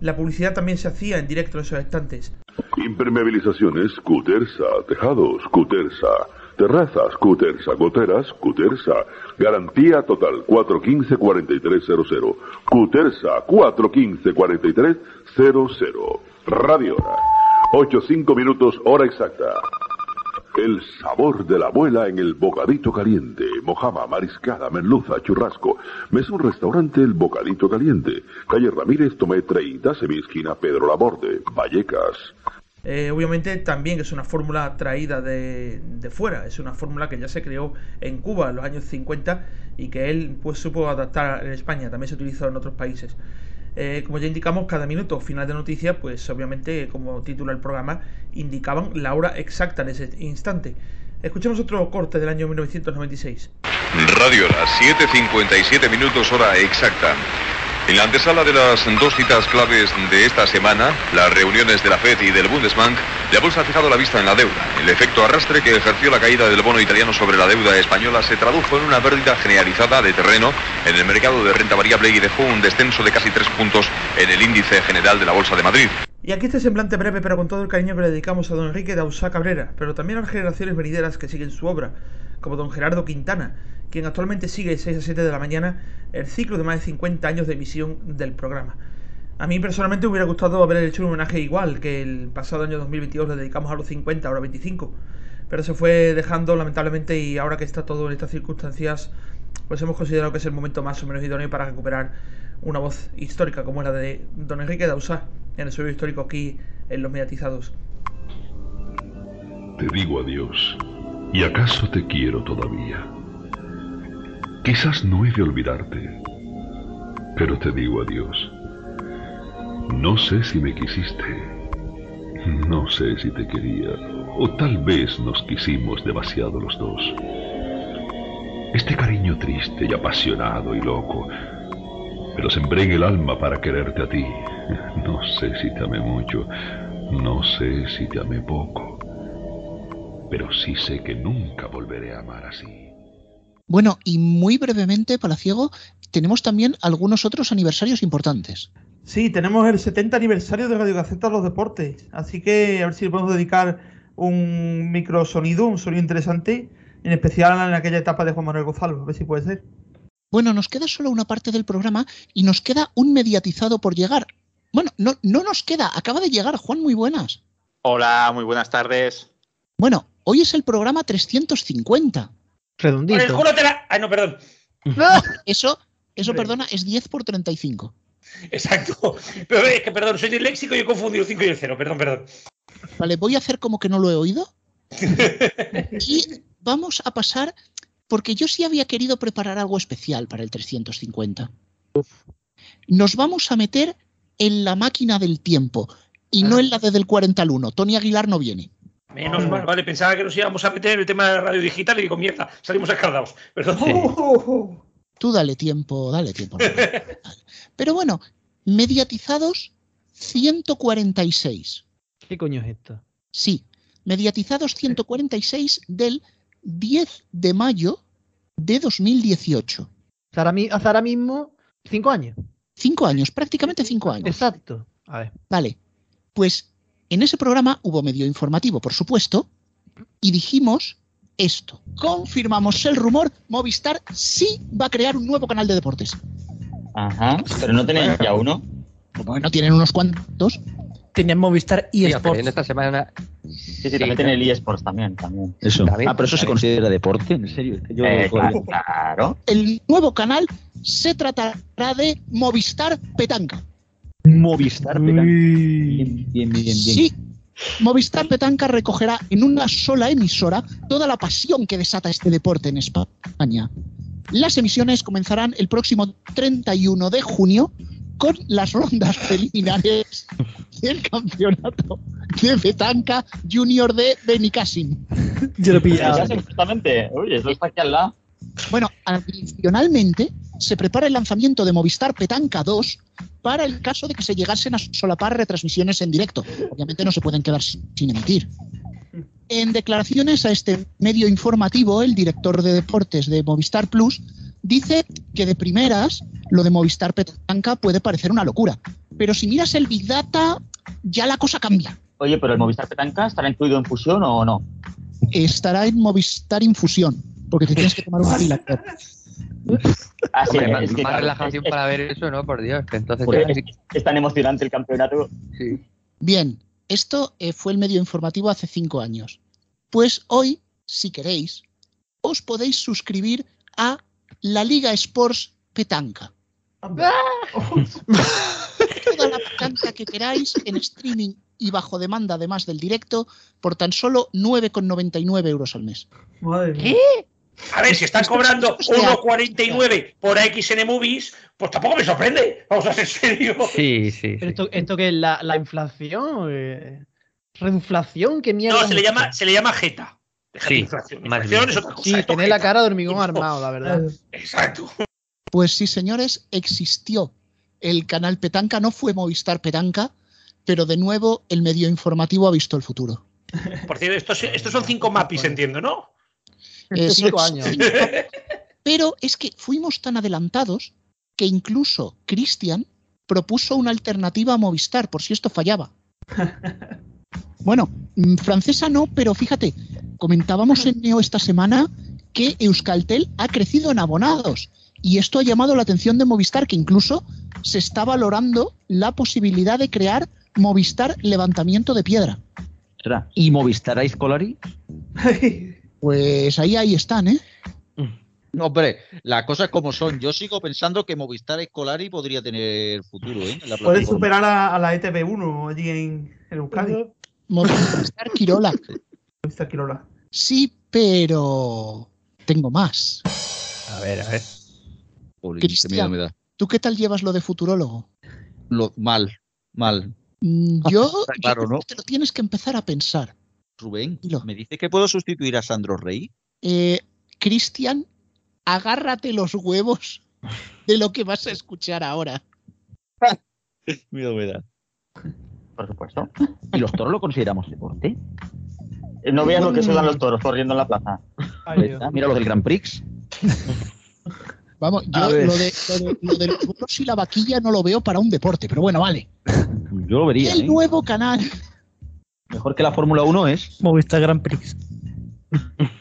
La publicidad también se hacía en directo en esos instantes. Impermeabilizaciones, Cutersa, tejados, Cutersa, terrazas, Cutersa, goteras, Cutersa. Garantía total 415-4300. Cutersa 415-4300. Radio Hora. 8-5 minutos, hora exacta. El sabor de la abuela en el bocadito caliente. Mojama, mariscada, merluza, churrasco. Mesón restaurante El Bocadito Caliente. Calle Ramírez, Tomé 30, semiesquina Pedro Laborde, Vallecas. Eh, obviamente también es una fórmula traída de, de, fuera, es una fórmula que ya se creó en Cuba en los años 50 y que él pues supo adaptar en España, también se utilizó en otros países. Eh, como ya indicamos, cada minuto final de noticia, pues obviamente, como titula el programa, indicaban la hora exacta en ese instante. Escuchemos otro corte del año 1996. Radio Hora, 7.57 minutos hora exacta. En la antesala de las dos citas claves de esta semana, las reuniones de la FED y del Bundesbank, la bolsa ha fijado la vista en la deuda. El efecto arrastre que ejerció la caída del bono italiano sobre la deuda española se tradujo en una pérdida generalizada de terreno en el mercado de renta variable y dejó un descenso de casi tres puntos en el índice general de la Bolsa de Madrid. Y aquí este semblante breve, pero con todo el cariño que le dedicamos a don Enrique Dausá Cabrera, pero también a las generaciones venideras que siguen su obra, como don Gerardo Quintana, quien actualmente sigue 6 a 7 de la mañana el ciclo de más de 50 años de emisión del programa. A mí personalmente me hubiera gustado haber hecho un homenaje igual que el pasado año 2022 le dedicamos a los 50, ahora 25, pero se fue dejando lamentablemente y ahora que está todo en estas circunstancias, pues hemos considerado que es el momento más o menos idóneo para recuperar una voz histórica como la de don Enrique Dausá en el suelo histórico aquí en Los Mediatizados. Te digo adiós, y acaso te quiero todavía. Quizás no he de olvidarte, pero te digo adiós. No sé si me quisiste, no sé si te quería, o tal vez nos quisimos demasiado los dos. Este cariño triste y apasionado y loco, me lo sembré en el alma para quererte a ti. No sé si te amé mucho, no sé si te amé poco, pero sí sé que nunca volveré a amar así. Bueno, y muy brevemente, Palaciego, tenemos también algunos otros aniversarios importantes. Sí, tenemos el 70 aniversario de Radio Gaceta Los Deportes, así que a ver si le podemos dedicar un microsonido, un sonido interesante, en especial en aquella etapa de Juan Manuel Gonzalo, a ver si puede ser. Bueno, nos queda solo una parte del programa y nos queda un mediatizado por llegar. Bueno, no, no nos queda, acaba de llegar, Juan, muy buenas. Hola, muy buenas tardes. Bueno, hoy es el programa 350. Redondito. Ay, no, perdón. (laughs) Eso, eso, perdona, es 10 por 35. Exacto. (laughs) Pero es que, perdón, soy disléxico y he confundido 5 y el 0. Perdón, perdón. Vale, voy a hacer como que no lo he oído. (laughs) y vamos a pasar, porque yo sí había querido preparar algo especial para el 350. Nos vamos a meter en la máquina del tiempo y no en la de del 40 al 1. Tony Aguilar no viene. Menos mal, vale, pensaba que nos íbamos a meter en el tema de la radio digital y digo, mierda, salimos escaldados. Perdón. (laughs) Tú dale tiempo, dale tiempo. Pero bueno, mediatizados 146. ¿Qué coño es esto? Sí, mediatizados 146 del 10 de mayo de 2018. Hasta ahora mismo, cinco años. Cinco años, prácticamente cinco años. Exacto. A ver. Vale, pues en ese programa hubo medio informativo, por supuesto, y dijimos esto. Confirmamos el rumor, Movistar sí va a crear un nuevo canal de deportes. Ajá, pero no tenéis ya uno. Bueno, tienen unos cuantos. Tenían Movistar y Sports. en esta semana. Sí, sí, también tiene el eSports también, también. Eso. Ah, pero eso se considera deporte, ¿en serio? Yo Eh, claro. El nuevo canal se tratará de Movistar Petanca. Movistar, Petanca. Bien, bien, bien, bien. Sí, Movistar Petanca recogerá en una sola emisora toda la pasión que desata este deporte en España. Las emisiones comenzarán el próximo 31 de junio con las rondas (laughs) preliminares del campeonato de Petanca Junior de Benicassim. Yo lo sé, justamente. Oye, eso está aquí al lado. Bueno, adicionalmente se prepara el lanzamiento de Movistar Petanca 2 para el caso de que se llegasen a solapar retransmisiones en directo. Obviamente no se pueden quedar sin emitir. En declaraciones a este medio informativo, el director de deportes de Movistar Plus dice que de primeras lo de Movistar Petanca puede parecer una locura, pero si miras el Big Data ya la cosa cambia. Oye, pero el Movistar Petanca estará incluido en fusión o no? Estará en Movistar Infusión, porque te tienes que tomar una pila. (laughs) Ah, sí, Hombre, es que, más claro, relajación es- para ver eso, ¿no? Por Dios. que Entonces, ya- es, es tan emocionante el campeonato. sí. Bien, esto eh, fue el medio informativo hace cinco años. Pues hoy, si queréis, os podéis suscribir a la Liga Sports Petanca. Toda la petanca que queráis en streaming y bajo demanda, además del directo, por tan solo 9,99 euros al mes. Madre mía. A ver, si están cobrando esto es real. 1,49 por XN Movies, pues tampoco me sorprende. Vamos a ser serios. Sí, sí. ¿Pero esto, esto qué es? ¿La, la inflación? Eh, ¿Reduflación? ¿Qué mierda? No, se le llama, se le llama Jeta. Sí, inflación. Inflación es otra cosa. Sí, tiene la cara de hormigón (laughs) armado, la verdad. Exacto. Pues sí, señores, existió el canal Petanca, no fue Movistar Petanca, pero de nuevo el medio informativo ha visto el futuro. Por cierto, estos, estos son cinco mapis, entiendo, ¿no? Eh, Cinco años. (laughs) Pero es que fuimos tan adelantados que incluso Cristian propuso una alternativa a Movistar por si esto fallaba. (laughs) Bueno, mm, francesa no, pero fíjate, comentábamos en Neo esta semana que Euskaltel ha crecido en abonados y esto ha llamado la atención de Movistar, que incluso se está valorando la posibilidad de crear Movistar Levantamiento de Piedra. ¿Y Movistar Ice Colari? (laughs) Pues ahí, ahí están, ¿eh? No, hombre, las cosas como son. Yo sigo pensando que Movistar Escolari podría tener futuro, ¿eh? En la Puede superar a, a la E ETV1 allí en, en Euskadi. Movistar Quirola. Movistar Quirola. Sí, pero tengo más. A ver, a ver. Jolín, qué Cristian. miedo me da. ¿Tú qué tal llevas lo de futurólogo? Lo- mal, mal. Mm, Yo, claro, yo creo ¿no? que te lo tienes que empezar a pensar. Rubén, Dilo. ¿me dice que puedo sustituir a Sandro Rey? Eh, Cristian, agárrate los huevos de lo que vas a escuchar ahora. Miedo me da. Por supuesto. ¿Y los toros lo consideramos deporte? Eh, No veas lo que sudan los toros corriendo en la plaza. Ay, está, Mira los del Grand Prix. Vamos, yo lo de, lo, de, lo del toros y la vaquilla no lo veo para un deporte, pero bueno, vale. Yo lo vería, El ¿eh? nuevo canal. Mejor que la Fórmula 1 es. Movistar Grand Prix. (laughs)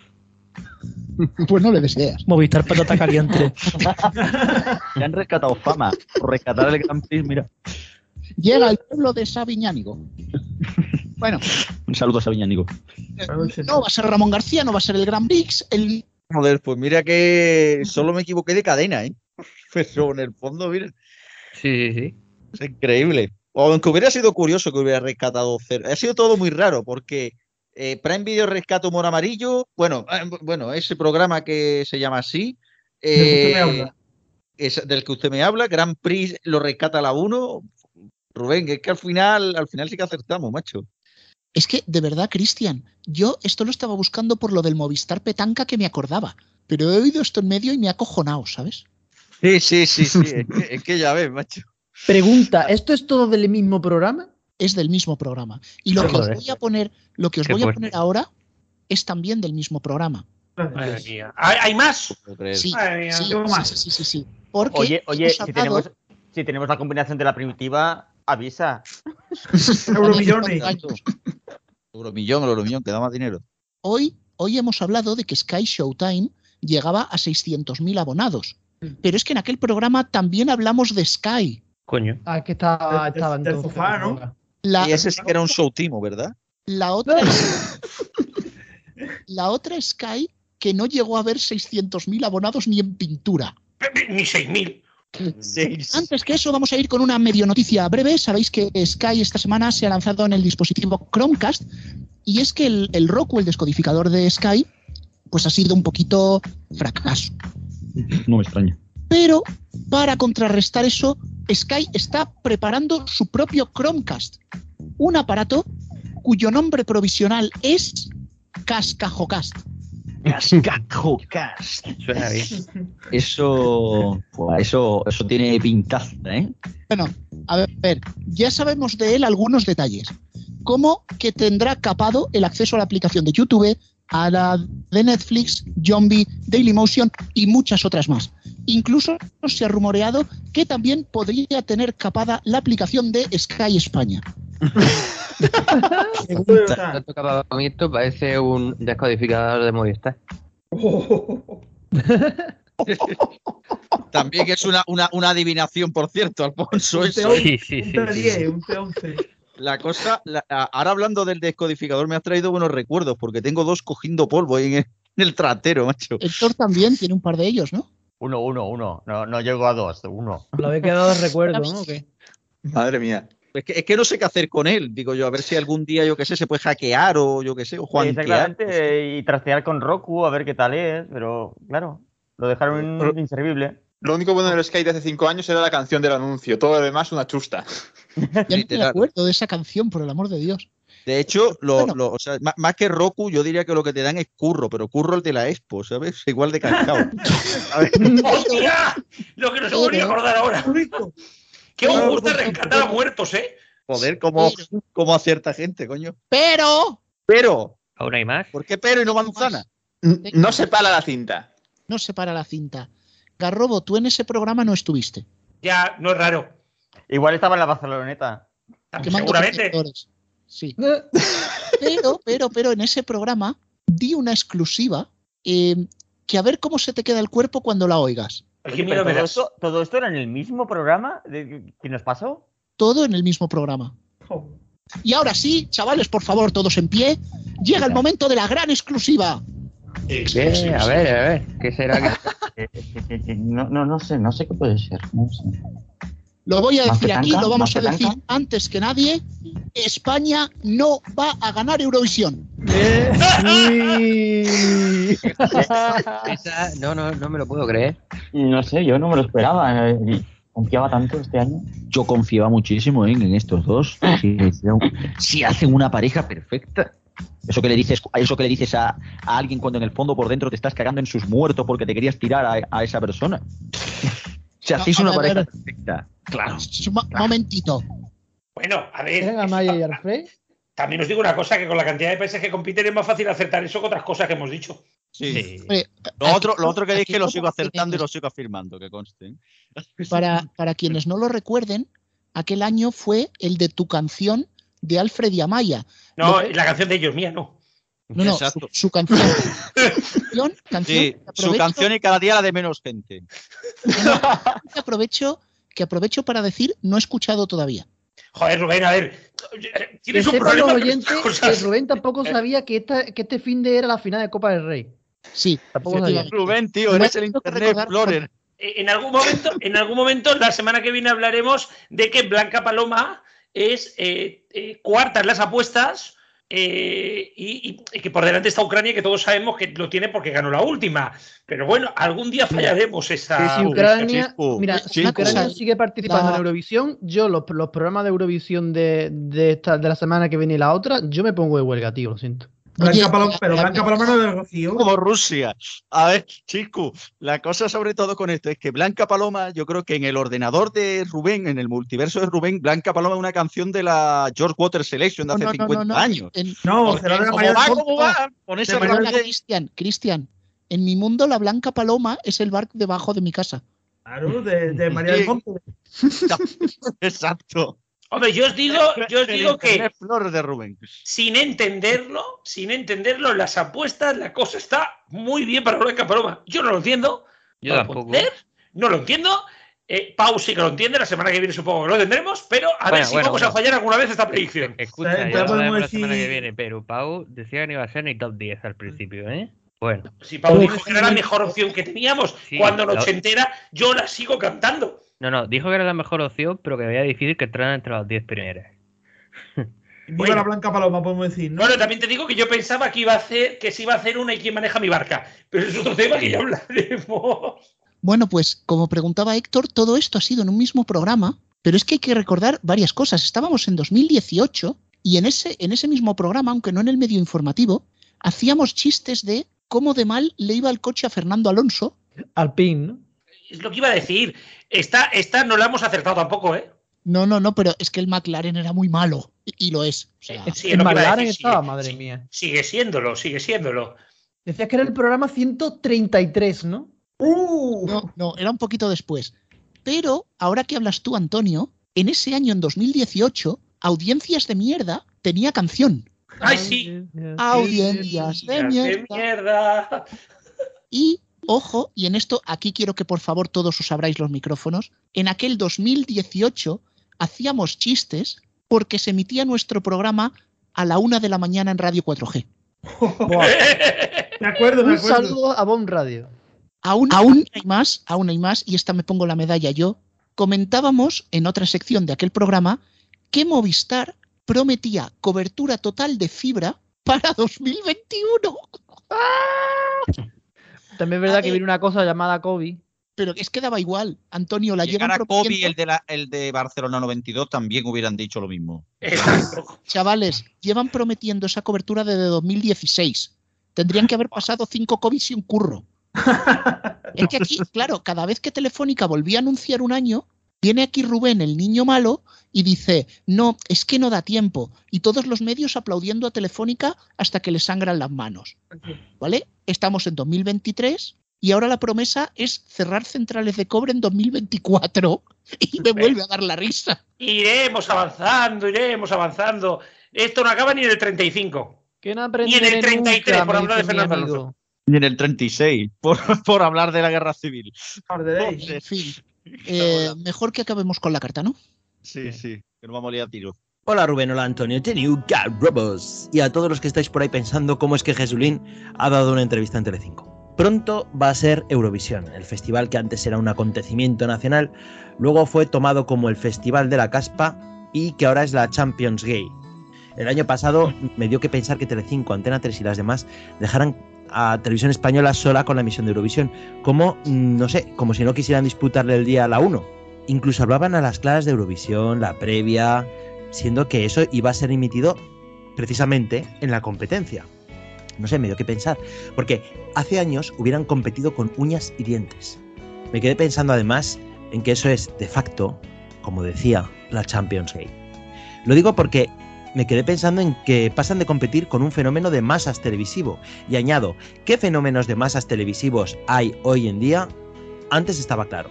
Pues no le deseas. Movistar Patata Caliente. (laughs) Ya han rescatado fama. Por rescatar el Grand Prix, mira. Llega al pueblo de Sabiñánigo. Bueno, Un saludo a Sabiñánigo. no va a ser Ramón García, no va a ser el Gran Prix. El, Joder, pues mira que solo me equivoqué de cadena, ¿eh? (laughs) Pero en el fondo, mira, Sí, sí, sí. es increíble. O aunque hubiera sido curioso que hubiera rescatado cero. Ha sido todo muy raro porque eh, Prime Video rescata humor amarillo. Bueno, eh, bueno, ese programa que se llama así. Del que usted me eh, habla. es del que usted me habla. Grand Prix lo rescata la 1. Rubén, es que al final, al final sí que acertamos, macho. Es que, de verdad, Cristian, yo esto lo estaba buscando por lo del Movistar Petanca que me acordaba, pero he oído esto en medio y me ha acojonado, ¿sabes? Sí, sí, sí, sí. Es que, es que ya ves, macho. Pregunta, ¿esto es todo del mismo programa? Es del mismo programa. Y lo que os voy a poner, lo que os Qué voy a fuerte. poner ahora es también del mismo programa. Madre mía. ¿Hay, hay más? Sí, Madre mía. sí, Tengo sí, más. sí, sí, sí, sí. Porque Oye, oye, hemos si hablado- tenemos, si tenemos la combinación de la primitiva, avisa. (laughs) Euromillones. Euromillón, Euromillón, que da más dinero. Hoy, hoy hemos hablado de que Sky Showtime llegaba a 600.000 abonados. Pero es que en aquel programa también hablamos de Sky. Coño. Ah, que estaba, estaba del entonces. sofá, ¿no? La, Y ese sí que era un show timo, ¿verdad? la otra (laughs) la otra Sky que no llegó a ver 600.000 abonados ni en pintura. Ni 6.000. Antes que eso, vamos a ir con una medio noticia breve. Sabéis que Sky esta semana se ha lanzado en el dispositivo Chromecast y es que el, el Roku, el descodificador de Sky, pues ha sido un poquito fracaso. No me extraña. Pero para contrarrestar eso, Sky está preparando su propio Chromecast, un aparato cuyo nombre provisional es Cascajocast. Cascajocast. Suena bien. Eso, eso, eso tiene pintaza, ¿eh? Bueno, a ver, ver, ya sabemos de él algunos detalles, como que tendrá capado el acceso a la aplicación de YouTube, a la de Netflix, Zombie, Dailymotion y muchas otras más. Incluso se ha rumoreado que también podría tener capada la aplicación de Sky España. (laughs) Tanto capamiento parece un descodificador de Movistar. (laughs) También es una, una, una adivinación, por cierto, Alfonso. Un Eso, T11, Sí, sí, un sí, T10, un T11. La cosa, la- ahora hablando del descodificador, me ha traído buenos recuerdos, porque tengo dos cogiendo polvo ahí en el, en el trastero, macho. Héctor también tiene un par de ellos, ¿no? Uno, uno, uno. No, no llego a dos, uno. Lo había quedado de recuerdo, ¿no? Madre mía. Es que, es que no sé qué hacer con él, digo yo, a ver si algún día, yo qué sé, se puede hackear o yo qué sé, o juanquear. Exactamente, y trastear con Roku a ver qué tal es, pero claro, lo dejaron Pero- inservible. Lo único bueno del Sky de hace cinco años era la canción del anuncio. Todo lo demás una chusta. (laughs) Ya no me acuerdo de esa canción, por el amor de Dios. De hecho, lo, Bueno. lo- o sea, má- más que Roku, yo diría que lo que te dan es curro, pero curro el de la Expo, ¿sabes? (laughs) Igual de cascado. (laughs) ¡Hostia! Lo que no se volvió a acordar ahora. ¡Qué os gusta rescatar a muertos, eh! Joder, cómo, cómo acierta gente, coño. Pero Pero, ¿Aún hay más? ¿por qué pero y no manzana? No se pala la cinta. no se para la cinta. Garrobo, tú en ese programa no estuviste. Ya, no es raro. Igual estaba en la Barceloneta. Quemando Seguramente. Sí. (laughs) Pero, pero, pero en ese programa di una exclusiva eh, que a ver cómo se te queda el cuerpo cuando la oigas. Oye, me todo, esto, ¿Todo esto era en el mismo programa de- que nos pasó? Todo en el mismo programa. Y ahora sí, chavales, por favor, todos en pie. Llega el momento de la gran exclusiva. A ver, a ver. ¿Qué será que.? (laughs) Eh, No, no, no sé, no sé qué puede ser. No sé. Lo voy a decir ¿Más aquí, lo vamos ¿Más a decir antes que nadie. España no va a ganar Eurovisión. (laughs) Esa- no, no, no me lo puedo creer. No sé, yo no me lo esperaba. eh, Confiaba tanto este año. Yo confiaba muchísimo en, en estos dos. (laughs) Si, si hacen una pareja perfecta. Eso que le dices, eso que le dices a, a alguien cuando en el fondo por dentro te estás cagando en sus muertos porque te querías tirar a, a esa persona. Si No, hacéis a una ver, pareja perfecta. Claro. Un mo- momentito. Bueno, a ver. Venga, Maya y Alfred. También os digo una cosa, que con la cantidad de países que compiten es más fácil acertar eso que otras cosas que hemos dicho. Sí. Lo otro, lo otro que es que lo sigo acertando y lo sigo afirmando, que conste. Para, para quienes no lo recuerden, aquel año fue el de tu canción de Alfred y Amaya. No, la canción de ellos, mía, no. No, no, su, Exacto. su canción. (laughs) canción, canción Sí, su aprovecho- canción y cada día la de menos gente. que aprovecho, que aprovecho para decir, no he escuchado todavía. Joder, Rubén, a ver. Que Tienes un problema que. Rubén tampoco (laughs) sabía que, esta, que este fin de era la final de Copa del Rey. Sí, Tampoco sabía. Rubén, tío, No eres el Internet Explorer. En algún momento, en algún momento, la semana que viene hablaremos de que Blanca Paloma es eh, eh, cuarta en las apuestas eh, y, y- y que por delante está Ucrania, que todos sabemos que lo tiene porque ganó la última. Pero bueno, algún día fallaremos esa. si Ucrania, mira, si Ucrania sigue participando La- en Eurovisión, yo los, los programas de Eurovisión de, de, esta, de la semana que viene y la otra, yo me pongo de huelga, tío, lo siento. Blanca Paloma, pero Blanca Paloma no es de Rocío. Como Rusia. A ver, chico, la cosa sobre todo con esto es que Blanca Paloma, yo creo que en el ordenador de Rubén, en el multiverso de Rubén, Blanca Paloma es una canción de la George Water Selection de hace No, no, no, 50 no, años. en- No, será de la Cristian, Cristian, en mi mundo la blanca paloma es el bar debajo de mi casa. Claro, de, de María del Monte. (laughs) Exacto. Hombre, yo os digo, yo os digo que Flores de Rubén. sin entenderlo, sin entenderlo, las apuestas, la cosa está muy bien para Blanca Paloma. Yo no lo entiendo. Yo no lo tampoco. puedo entender, no lo entiendo. Eh, Pau sí que lo entiende, la semana que viene supongo que lo tendremos, pero a ver si bueno, vamos bueno. a fallar alguna vez esta predicción. Escucha, Ya podemos veremos la semana que decir- viene, pero Pau decía que no iba a ser ni top 10 al principio, ¿eh? Bueno. Si Pau dijo que era la mejor opción que teníamos, Sí, cuando la- nos entera, yo la sigo cantando. No, no, dijo que era la mejor opción, pero que veía difícil que entraran entre las 10 primeras. Viva (laughs) Bueno. la Blanca Paloma, podemos decir, ¿no? Bueno, también te digo que yo pensaba que iba a hacer, que se iba a hacer una y quién maneja mi barca, pero es otro tema que ya hablaremos. Bueno, pues como preguntaba Héctor, todo esto ha sido en un mismo programa, pero es que hay que recordar varias cosas. Estábamos en 2018 y en ese, en ese mismo programa, aunque no en el medio informativo, hacíamos chistes de cómo de mal le iba el coche a Fernando Alonso. Alpine, ¿no? Es lo que iba a decir. Esta, esta no la hemos acertado tampoco, ¿eh? No, no, no, pero es que el McLaren era muy malo y, y lo es. O sea, Sí, el McLaren decir, estaba, sigue- madre mía. Sigue siéndolo, sigue siéndolo. Decías que era el programa 133, ¿no? ¡Uh! No, no, era un poquito después. Pero ahora que hablas tú, Antonio, en ese año, en 2018, Audiencias de Mierda tenía canción. ¡Ay, sí! Audiencias de ¡Qué mierda. mierda! Y, ojo, y en esto aquí quiero que por favor todos os abráis los micrófonos, en aquel 2018 hacíamos chistes porque se emitía nuestro programa a la una de la mañana en Radio 4G. Me (laughs) acuerdo, me Un acuerdo. saludo a Bon Radio. Aún, aún hay más, aún hay más, y esta me pongo la medalla yo. Comentábamos en otra sección de aquel programa que Movistar prometía cobertura total de fibra para 2021. (laughs) También es verdad A que ver. viene una cosa llamada COVID. Pero es que daba igual. Antonio, la llevan a Kobe, el de, la, el de Barcelona 92, también hubieran dicho lo mismo. Exacto. Chavales, llevan prometiendo esa cobertura desde 2016. Tendrían que haber pasado cinco COVID y un curro. (laughs) Es que aquí, claro, cada vez que Telefónica volvía a anunciar un año, viene aquí Rubén, el niño malo, y dice, no, es que no da tiempo. Y todos los medios aplaudiendo a Telefónica hasta que le sangran las manos. ¿Vale? Estamos en 2023 y ahora la promesa es cerrar centrales de cobre en 2024. Y me vuelve a dar la risa. Iremos avanzando, iremos avanzando. Esto no acaba ni en el 35. Que no Ni en el 33, nunca, por hablar de Fernando. Alonso. Y en el 36, por, por hablar de la guerra civil. Arderéis. En fin, eh, mejor que acabemos con la carta, ¿no? Sí, sí, que nos vamos a liar a tiro. Hola Rubén, hola Antonio, The New God Robots. Y a todos los que estáis por ahí pensando cómo es que Jesulín ha dado una entrevista en Telecinco. Pronto va a ser Eurovisión, el festival que antes era un acontecimiento nacional, luego fue tomado como el Festival de la Caspa y que ahora es la Champions Gay. El año pasado me dio que pensar que Telecinco, Antena 3 y las demás dejaran a Televisión Española sola con la emisión de Eurovisión, como, mm, no sé, como si no quisieran disputarle el día a la 1. Incluso hablaban a las claras de Eurovisión, la previa, siendo que eso iba a ser emitido precisamente en la competencia. No sé, me dio que pensar, porque hace años hubieran competido con uñas y dientes. Me quedé pensando además en que eso es, de facto, como decía, la Champions League. Lo digo porque me quedé pensando en que pasan de competir con un fenómeno de masas televisivo. Y añado, ¿qué fenómenos de masas televisivos hay hoy en día? Antes estaba claro.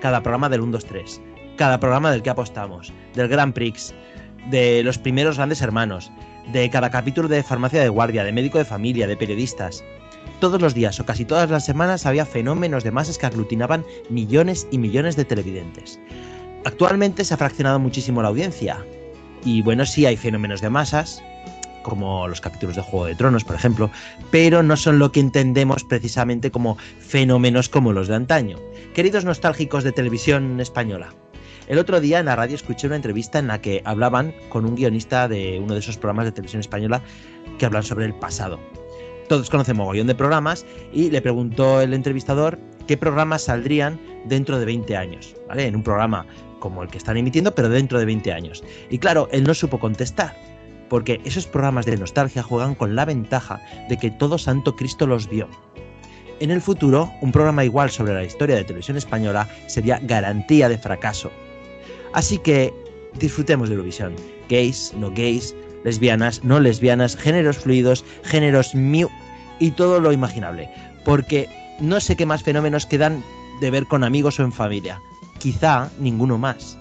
Cada programa del 1, 2, 3. Cada programa del que apostamos. Del Grand Prix. De los primeros grandes hermanos. De cada capítulo de farmacia de guardia. De médico de familia. De periodistas. Todos los días o casi todas las semanas había fenómenos de masas que aglutinaban millones y millones de televidentes. Actualmente se ha fraccionado muchísimo la audiencia. Y bueno, sí hay fenómenos de masas, como los capítulos de Juego de Tronos, por ejemplo, pero no son lo que entendemos precisamente como fenómenos como los de antaño. Queridos nostálgicos de televisión española, el otro día en la radio escuché una entrevista en la que hablaban con un guionista de uno de esos programas de televisión española que hablan sobre el pasado. Todos conocen mogollón de programas y le preguntó el entrevistador qué programas saldrían dentro de 20 años, ¿vale? En un programa como el que están emitiendo, pero dentro de 20 años. Y claro, él no supo contestar, porque esos programas de nostalgia juegan con la ventaja de que todo santo Cristo los vio. En el futuro, un programa igual sobre la historia de televisión española sería garantía de fracaso. Así que disfrutemos de Eurovisión. Gays, no gays, lesbianas, no lesbianas, géneros fluidos, géneros miu y todo lo imaginable. Porque no sé qué más fenómenos quedan de ver con amigos o en familia. Quizá ninguno más.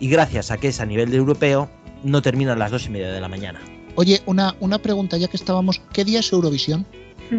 Y gracias a que es a nivel de europeo, no termina a las dos y media de la mañana. Oye, una, una pregunta ya que estábamos. ¿Qué día es Eurovisión? (laughs)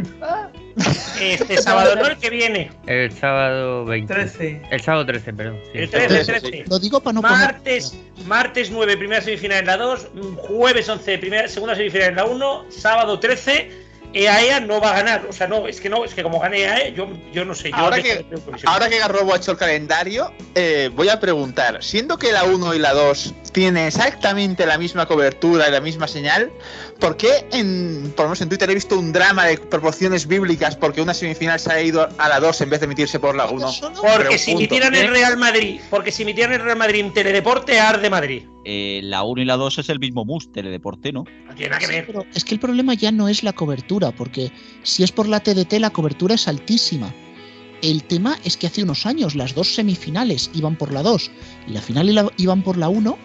Este sábado, no el que viene. El sábado 20. 13. El sábado 13, perdón. sí. El 13, 13. Lo digo para no Martes, martes 9, primera semifinal en la 2. Jueves 11, primera, segunda semifinal en la 1. Sábado 13. EAEA no va a ganar. O sea, no, es que no, es que como gane EAE, yo, yo no sé. Yo Ahora que, ahora que Garrobo ha hecho el calendario, eh, voy a preguntar, siendo que la 1 y la 2 tienen exactamente la misma cobertura y la misma señal, ¿por qué en, por lo menos en Twitter he visto un drama de proporciones bíblicas porque una semifinal se ha ido a la 2 en vez de emitirse por la 1? Porque si emitieran el Real Madrid, porque si emitieran el Real Madrid en Teledeporte, arde Madrid. Eh, la 1 y la 2 es el mismo mus, teledeporte, ¿no? No tiene nada que Sí, ver. pero es que el problema ya no es la cobertura, porque si es por la TDT la cobertura es altísima. El tema es que hace unos años las dos semifinales iban por la 2 y la final iban por la 1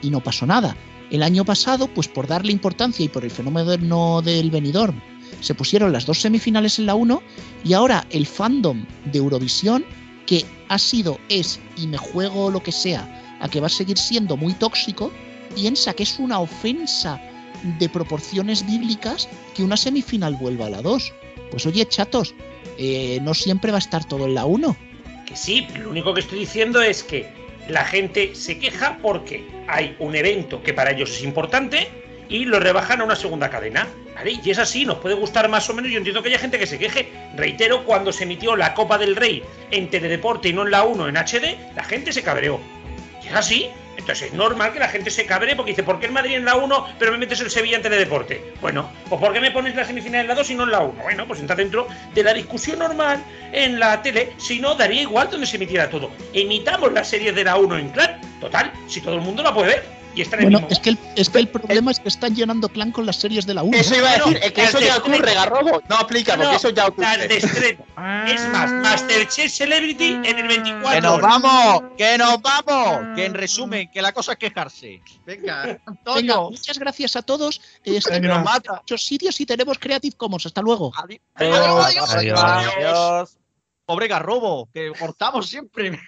y no pasó nada. El año pasado, pues por darle importancia y por el fenómeno del Benidorm, se pusieron las dos semifinales en la 1 y ahora el fandom de Eurovisión, que ha sido, es y me juego lo que sea, a que va a seguir siendo muy tóxico, piensa que es una ofensa de proporciones bíblicas que una semifinal vuelva a la 2. Pues oye, chatos, eh, no siempre va a estar todo en la 1. Que sí, lo único que estoy diciendo es que la gente se queja porque hay un evento que para ellos es importante y lo rebajan a una segunda cadena. ¿vale? Y es así, nos puede gustar más o menos. Yo entiendo que haya gente que se queje. Reitero, cuando se emitió la Copa del Rey en Teledeporte y no en la 1 en HD, la gente se cabreó. Es así. Entonces es normal que la gente se cabre porque dice, ¿por qué el Madrid en la 1 pero me metes el Sevilla en Teledeporte? Bueno, pues ¿por qué me pones la semifinal en la 2 y no en la 1? Bueno, pues entra dentro de la discusión normal en la tele. Si no, daría igual donde se emitiera todo. Emitamos las series de la 1 en clan. Total, si todo el mundo la puede ver. Y está en el Bueno, mismo. es que el, es que el problema es que están llenando clan con las series de la 1. Eso iba a decir, es que las eso ya ocurre. Garrobo. No aplica, porque eso ya ocurre. Las de estreno. (laughs) Es más, Masterchef Celebrity en el 24. ¡Que nos vamos! ¡Que nos vamos! Que en resumen, que la cosa es quejarse. Venga, Venga, muchas gracias a todos. Que nos mata. en muchos sitios y tenemos Creative Commons. Hasta luego. Adiós. Adiós. Pobre Garrobo, que cortamos siempre.